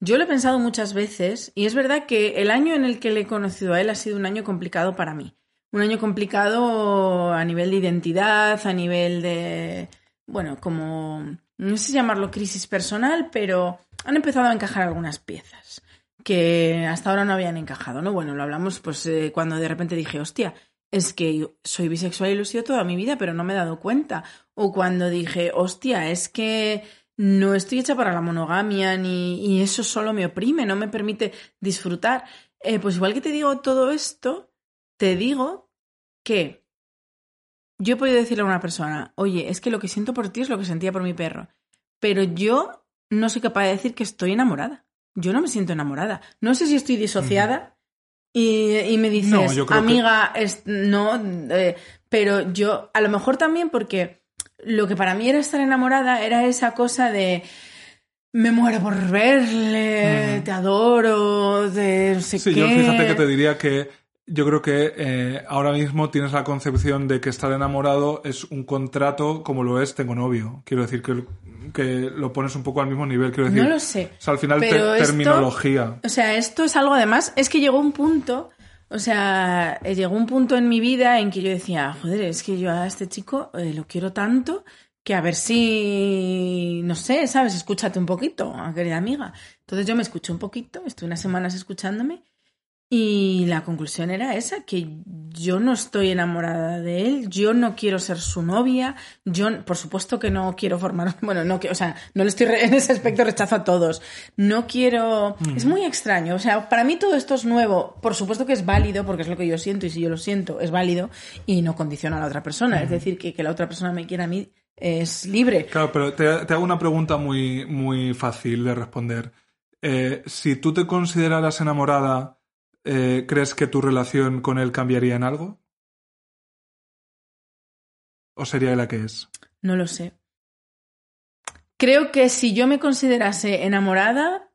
yo lo he pensado muchas veces y es verdad que el año en el que le he conocido a él ha sido un año complicado para mí. Un año complicado a nivel de identidad, a nivel de, bueno, como, no sé llamarlo crisis personal, pero han empezado a encajar algunas piezas que hasta ahora no habían encajado, ¿no? Bueno, lo hablamos pues eh, cuando de repente dije, hostia, es que soy bisexual y lo he sido toda mi vida, pero no me he dado cuenta. O cuando dije, hostia, es que no estoy hecha para la monogamia ni, y eso solo me oprime, no me permite disfrutar. Eh, pues igual que te digo todo esto, te digo que yo he podido decirle a una persona, oye, es que lo que siento por ti es lo que sentía por mi perro, pero yo no soy capaz de decir que estoy enamorada. Yo no me siento enamorada. No sé si estoy disociada y, y me dices, No, que- amiga, es, no, eh, pero yo, a lo mejor también porque lo que para mí era estar enamorada era esa cosa de me muero por verle, te adoro, de no sé Sí, qué. yo fíjate que te diría que yo creo que eh, ahora mismo tienes la concepción de que estar enamorado es un contrato como lo es tengo novio. Quiero decir que, que lo pones un poco al mismo nivel. Quiero decir, No lo sé. o sea, al final te- Pero esto- terminología. O sea, esto es algo además, es que llegó un punto, o sea, eh, llegó un punto en mi vida en que yo decía, joder, es que yo a este chico eh, lo quiero tanto que a ver si, no sé, ¿sabes? Escúchate un poquito, querida amiga. Entonces yo me escuché un poquito, estuve unas semanas escuchándome y la conclusión era esa, que yo no estoy enamorada de él, yo no quiero ser su novia, yo por supuesto que no quiero formar, *laughs* bueno, no o sea, no le estoy re- en ese aspecto rechazo a todos. No quiero, es muy extraño, o sea, para mí todo esto es nuevo, por supuesto que es válido porque es lo que yo siento y si yo lo siento es válido y no condiciona a la otra persona, es decir, que que la otra persona me quiera a mí es libre. Claro, pero te, te hago una pregunta muy, muy fácil de responder. Eh, si tú te consideraras enamorada, eh, ¿crees que tu relación con él cambiaría en algo? ¿O sería la que es? No lo sé. Creo que si yo me considerase enamorada,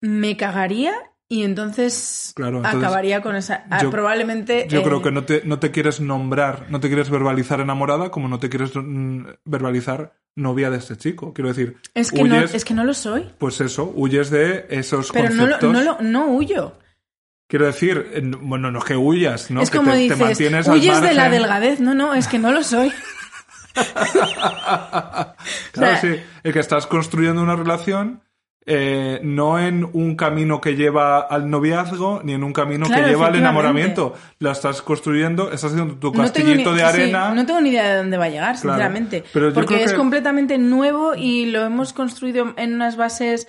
me cagaría y entonces, Claro, entonces, acabaría con esa. ah, yo- probablemente. Yo eh, creo que no te, no te quieres nombrar, no te quieres verbalizar enamorada como no te quieres mm, verbalizar novia de este chico. Quiero decir, Es que, no, es que no lo soy. pues eso, huyes de esos Pero no, conceptos. no, no huyo. Quiero decir, bueno, no es que huyas, ¿no? es que como te, te dices, mantienes al huyes de la delgadez. No, no, es que no lo soy. *laughs* Claro, sea- sí. Es que estás construyendo una relación eh, no en un camino que lleva al noviazgo ni en un camino Claro, que lleva al enamoramiento. La estás construyendo, estás haciendo tu No tengo, ni, castillito de sí, arena. no tengo ni idea de dónde va a llegar, Claro. sinceramente. Pero porque es que- completamente nuevo y lo hemos construido en unas bases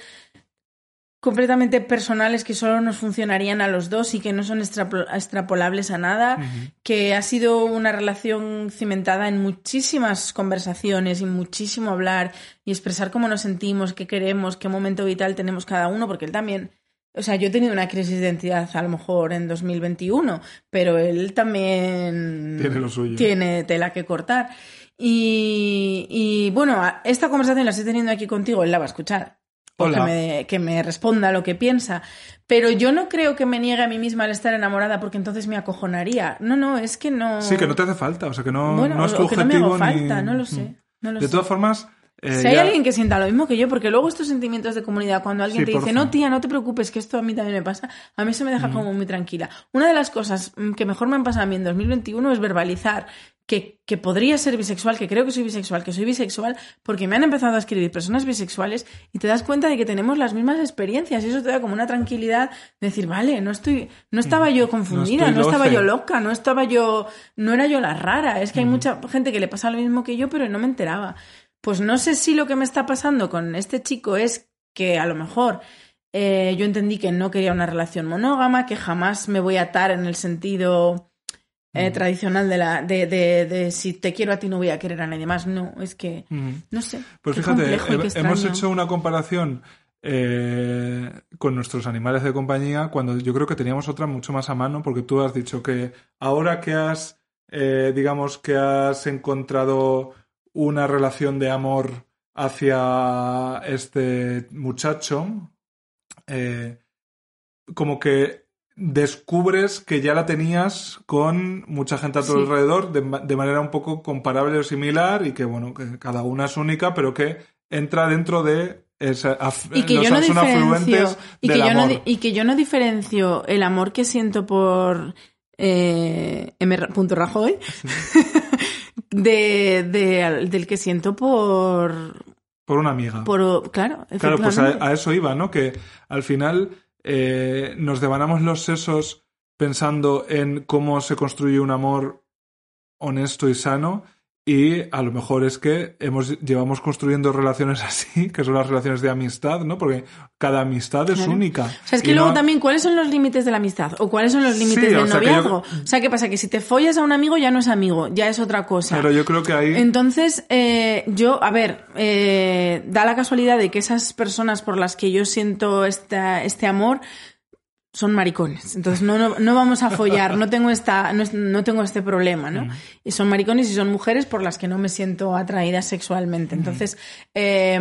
completamente personales que solo nos funcionarían a los dos y que no son extrapo- extrapolables a nada, que ha sido una relación cimentada en muchísimas conversaciones y muchísimo hablar y expresar cómo nos sentimos, qué queremos, qué momento vital tenemos cada uno, porque él también o sea, yo he tenido una crisis de identidad a lo mejor en 2021, pero él también Tiene lo suyo. tiene tela que cortar. Y, y, bueno, esta conversación la estoy teniendo aquí contigo, él la va a escuchar. O. Que me, que me responda lo que piensa. Pero yo no creo que me niegue a mí misma al estar enamorada porque entonces me acojonaría. No, no, es que no. Sí, que no te hace falta, o sea, que no, bueno, no es tu o que no me objetivo hago ni- falta, no lo sé. Mm. No lo De sé. todas formas, eh, Si hay ya- alguien que sienta lo mismo que yo, porque luego estos sentimientos de comunidad, cuando alguien Sí, te dice, no, tía, no te preocupes, que esto a mí también me pasa, a mí eso me deja como muy tranquila. Una de las cosas mm, que mejor me han pasado a mí en 2021 es verbalizar que, que podría ser bisexual, que creo que soy bisexual, que soy bisexual, porque me han empezado a escribir personas bisexuales y te das cuenta de que tenemos las mismas experiencias. Y eso te da como una tranquilidad de decir, vale, no estoy, no estaba yo confundida, no, estaba yo loca, no estaba yo, no era yo la rara, es que hay mucha gente que le pasa lo mismo que yo, pero no me enteraba. Pues no sé si lo que me está pasando con este chico es que a lo mejor eh, yo entendí que no quería una relación monógama, que jamás me voy a atar en el sentido eh, tradicional de la de, de, de si te quiero a ti no voy a querer a nadie más. No, es que Mm. no sé. Pues fíjate, he- hemos hecho una comparación eh, con nuestros animales de compañía cuando yo creo que teníamos otra mucho más a mano porque tú has dicho que ahora que has, eh, digamos que has encontrado una relación de amor hacia este muchacho, eh, como que descubres que ya la tenías con mucha gente a tu Sí. alrededor de, ma- de manera un poco comparable o similar y que bueno que cada una es única pero que entra dentro de esa, y que yo no diferencio y que yo no y que yo no diferencio el amor que siento por eh, M. Rajoy *laughs* de, de- del que siento por por una amiga por claro Claro, pues a, a eso iba, ¿no? Que al final eh, nos devanamos los sesos pensando en cómo se construye un amor honesto y sano y a lo mejor es que hemos llevamos construyendo relaciones *laughs* así, que son las relaciones de amistad, ¿no? Porque cada amistad es Claro. única. O sea, es que luego no- también, ¿cuáles son los límites de la amistad? ¿O cuáles son los límites Sí, del yo- noviazgo? O sea, ¿qué pasa? Que si te follas a un amigo ya no es amigo, ya es otra cosa. Pero yo creo que ahí... Entonces, eh, yo, a ver, eh, da la casualidad de que esas personas por las que yo siento esta, este amor son maricones. Entonces no, no, no, vamos a follar, no tengo, esta, no, no tengo este problema, ¿no? Y son maricones y son mujeres por las que no me siento atraída sexualmente. Entonces eh,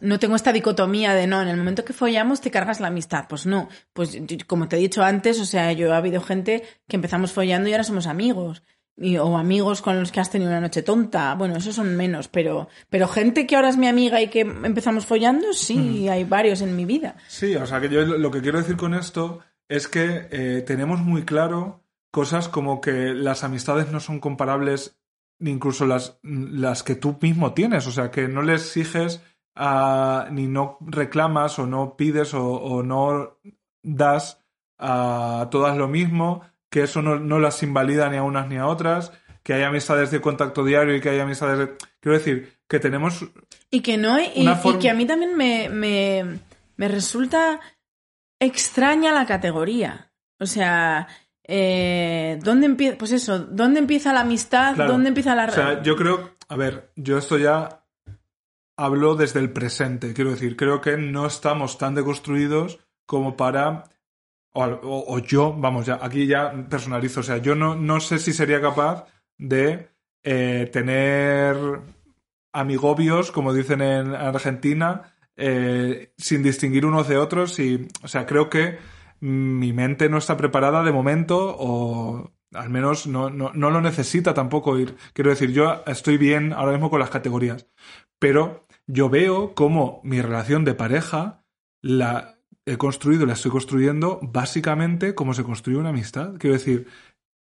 no tengo esta dicotomía de no, en el momento que follamos te cargas la amistad. Pues no, pues como te he dicho antes, o sea, yo he habido gente que empezamos follando y ahora somos amigos. Y, o amigos con los que has tenido una noche tonta. Bueno, esos son menos, pero, pero gente que ahora es mi amiga y que empezamos follando, sí, hay varios en mi vida. Sí, o sea, que yo lo que quiero decir con esto es que eh, tenemos muy claro cosas como que las amistades no son comparables incluso las, las que tú mismo tienes, o sea, que no le exiges ni no reclamas o no pides o, no das a todas lo mismo, que eso no, las invalida ni a unas ni a otras, que hay amistades de contacto diario y que hay amistades de... Quiero decir, que tenemos... Y que no, y, y que a mí también me, me, me resulta extraña la categoría. O sea, eh, ¿dónde empieza? Pues eso, ¿dónde empieza la amistad? ¿Dónde empieza la O sea, yo creo, a ver, yo esto ya hablo desde el presente. Quiero decir, creo que no estamos tan deconstruidos como para. O, yo, vamos, ya, aquí ya personalizo. O sea, yo no, no sé si sería capaz de eh, tener amigobios, como dicen en Argentina, eh, sin distinguir unos de otros y, o sea, creo que mi mente no está preparada de momento o al menos no, no, no lo necesita tampoco ir. Quiero decir, yo estoy bien ahora mismo con las categorías, pero yo veo cómo mi relación de pareja la he construido, la estoy construyendo básicamente como se construye una amistad. Quiero decir,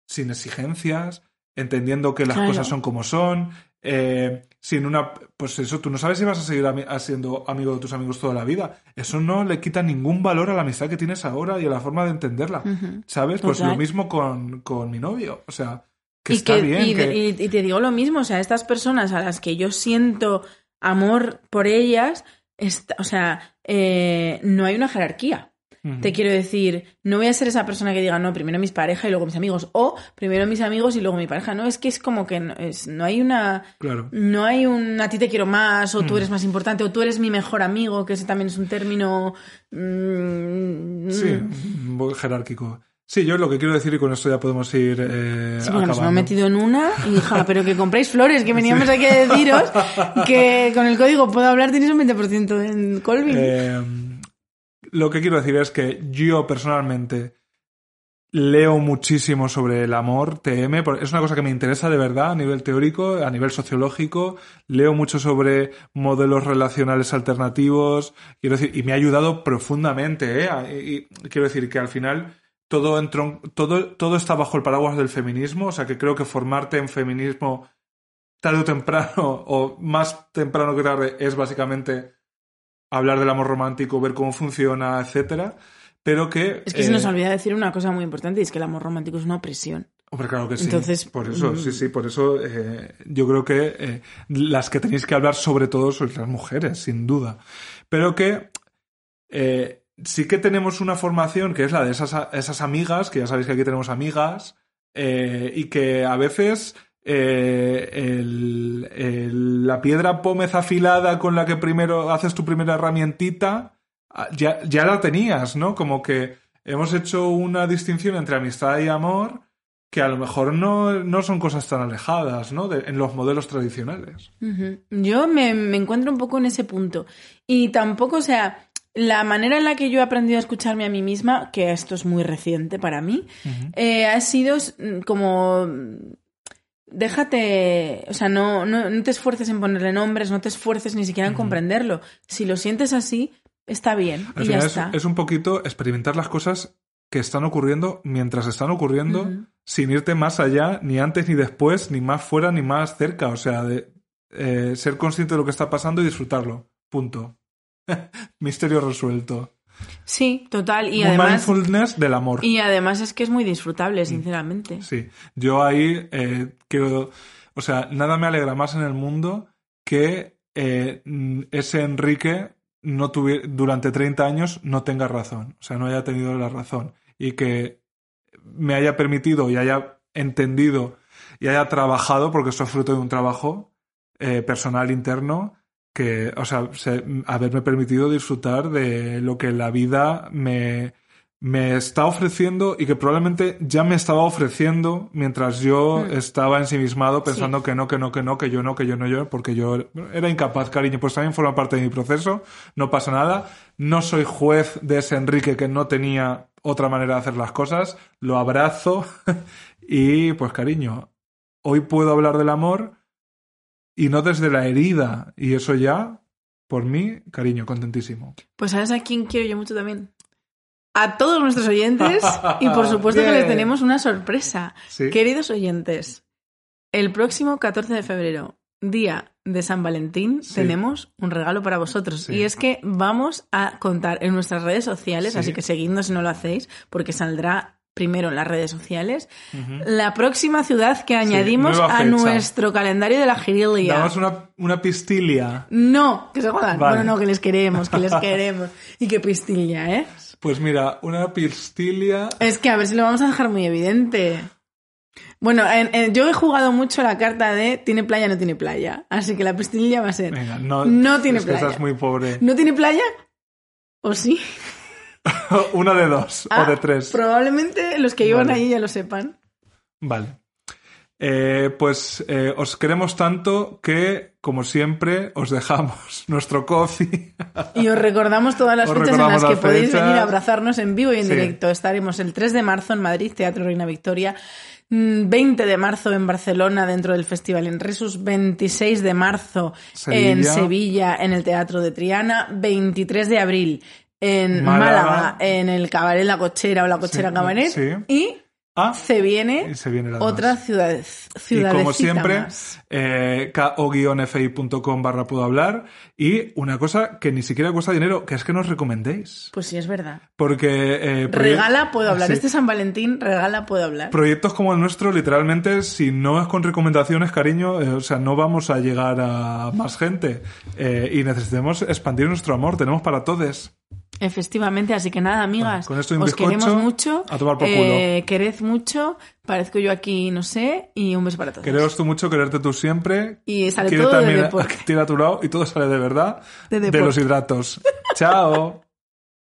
sin exigencias, entendiendo que las cosas son como son, eh, sin una. Pues eso, tú no sabes si vas a seguir siendo amigo de tus amigos toda la vida. Eso no le quita ningún valor a la amistad que tienes ahora y a la forma de entenderla. ¿Sabes? Pues lo mismo con, con, mi novio. O sea, que está bien. Y, y, te digo lo mismo, o sea, estas personas a las que yo siento amor por ellas, o sea, eh, no hay una jerarquía. Te quiero decir, no voy a ser esa persona que diga, no, primero mis parejas y luego mis amigos, o primero mis amigos y luego mi pareja. No, es que es como que no, es, no hay una. Claro. No hay un a ti te quiero más, o tú eres más importante, o tú eres mi mejor amigo, que ese también es un término. Mm, sí, muy jerárquico. Sí, yo lo que quiero decir, y con esto ya podemos ir. Eh, sí, bueno, nos hemos metido en una, hija, pero que compréis flores, que *laughs* veníamos aquí a deciros que con el código puedo hablar, tienes un 20% en Colvin. Eh lo que quiero decir es que yo personalmente leo muchísimo sobre el amor, TM, es una cosa que me interesa de verdad a nivel teórico, a nivel sociológico, leo mucho sobre modelos relacionales alternativos, quiero decir, y me ha ayudado profundamente, ¿eh? Y, quiero decir que al final todo, entró, todo, todo está bajo el paraguas del feminismo, o sea que creo que formarte en feminismo tarde o temprano, *laughs* o más temprano que tarde, es básicamente hablar del amor romántico, ver cómo funciona, etcétera, pero que... Es que se nos eh, olvida decir una cosa muy importante, y es que el amor romántico es una opresión. Hombre, claro que sí. Entonces, por eso, sí, mm. sí, por eso eh, yo creo que eh, las que tenéis que hablar sobre todo son las mujeres, sin duda. Pero que sí que tenemos una formación que es la de esas, esas amigas, que ya sabéis que aquí tenemos amigas, y que a veces eh, la piedra pómez afilada con la que primero haces tu primera herramientita, ah, ya, ya la tenías, ¿no? Como que hemos hecho una distinción entre amistad y amor que a lo mejor no, no son cosas tan alejadas, ¿no? en los modelos tradicionales. Yo me, encuentro un poco en ese punto. Y tampoco, o sea, la manera en la que yo he aprendido a escucharme a mí misma, que esto es muy reciente para mí, eh, ha sido como déjate, o sea, no, no, te esfuerces en ponerle nombres, no te esfuerces ni siquiera en comprenderlo. Si lo sientes así, está bien. y ya es, está. es un poquito experimentar las cosas que están ocurriendo mientras están ocurriendo, sin irte más allá, ni antes ni después, ni más fuera ni más cerca. O sea, de eh, ser consciente de lo que está pasando y disfrutarlo. Punto. *laughs* Misterio resuelto. Sí, total. Y además. Mindfulness del amor. Y además es que es muy disfrutable, mm. sinceramente. Sí. Yo ahí eh, quiero. O sea, nada me alegra más en el mundo que eh, ese Enrique no tuviera, durante 30 años no tenga razón. O sea, no haya tenido la razón. Y que me haya permitido y haya entendido y haya trabajado, porque esto es fruto de un trabajo eh, personal interno, que, o sea, haberme permitido disfrutar de lo que la vida me, me está ofreciendo y que probablemente ya me estaba ofreciendo mientras yo estaba ensimismado pensando que no, que no, que no, que yo no, que yo no, yo, porque yo era incapaz, cariño. Pues también forma parte de mi proceso, no pasa nada. No soy juez de ese Enrique que no tenía otra manera de hacer las cosas, lo abrazo *laughs* y pues cariño, hoy puedo hablar del amor y no desde la herida y eso ya, por mí, cariño, contentísimo. Pues sabes a quién quiero yo mucho también a todos nuestros oyentes y por *laughs* supuesto que les tenemos una sorpresa. Queridos oyentes, el próximo 14 de febrero, día de San Valentín, tenemos un regalo para vosotros. Y es que vamos a contar en nuestras redes sociales, así que seguidnos si no lo hacéis, porque saldrá primero en las redes sociales, la próxima ciudad que añadimos a nuestro calendario de la Girilia. Damos una, una pistilia. No, que se jodan. Bueno, no, que les queremos, que les *laughs* queremos. y que pistilia, ¿eh? Pues mira, una pistilia. Es que a ver si lo vamos a dejar muy evidente. Bueno, yo he jugado mucho la carta de tiene playa, no tiene playa. Así que la pistilia va a ser. Venga, no, no tiene es playa. Que estás muy pobre. ¿No tiene playa? ¿O sí? *laughs* Una de dos o ah, de tres. Probablemente los que iban ahí ya lo sepan. Vale. Eh, pues eh, os queremos tanto que, como siempre, os dejamos *laughs* nuestro coffee. Y os recordamos todas las fechas en las que podéis venir a abrazarnos en vivo y en directo. Estaremos el 3 de marzo en Madrid, Teatro Reina Victoria. 20 mm, de marzo en Barcelona dentro del Festival en Resus, 26 de marzo en Sevilla en el Teatro de Triana, 23 de abril en Málaga, en el Cabaret La Cochera o La Cochera Cabaret. Y ah, se viene, otra ciudad, Y como siempre, eh, ko-fi.com barra puedo hablar. Y una cosa que ni siquiera cuesta dinero, que es que nos recomendéis. Pues sí, es verdad. Porque... Eh, regala, puedo hablar. Este San Valentín, regala, puedo hablar. Proyectos como el nuestro, literalmente, si no es con recomendaciones, cariño, eh, o sea, no vamos a llegar a más gente. Eh, y necesitamos expandir nuestro amor. Tenemos para todos. Efectivamente, así que nada, amigas, os queremos mucho, a tomar por culo. Eh, quered mucho, parezco yo aquí, no sé, y un beso para todos. Queremos tú mucho, quererte tú siempre. Y sale todo también de a tu lado y todo sale de verdad de, de los hidratos. Chao. *laughs*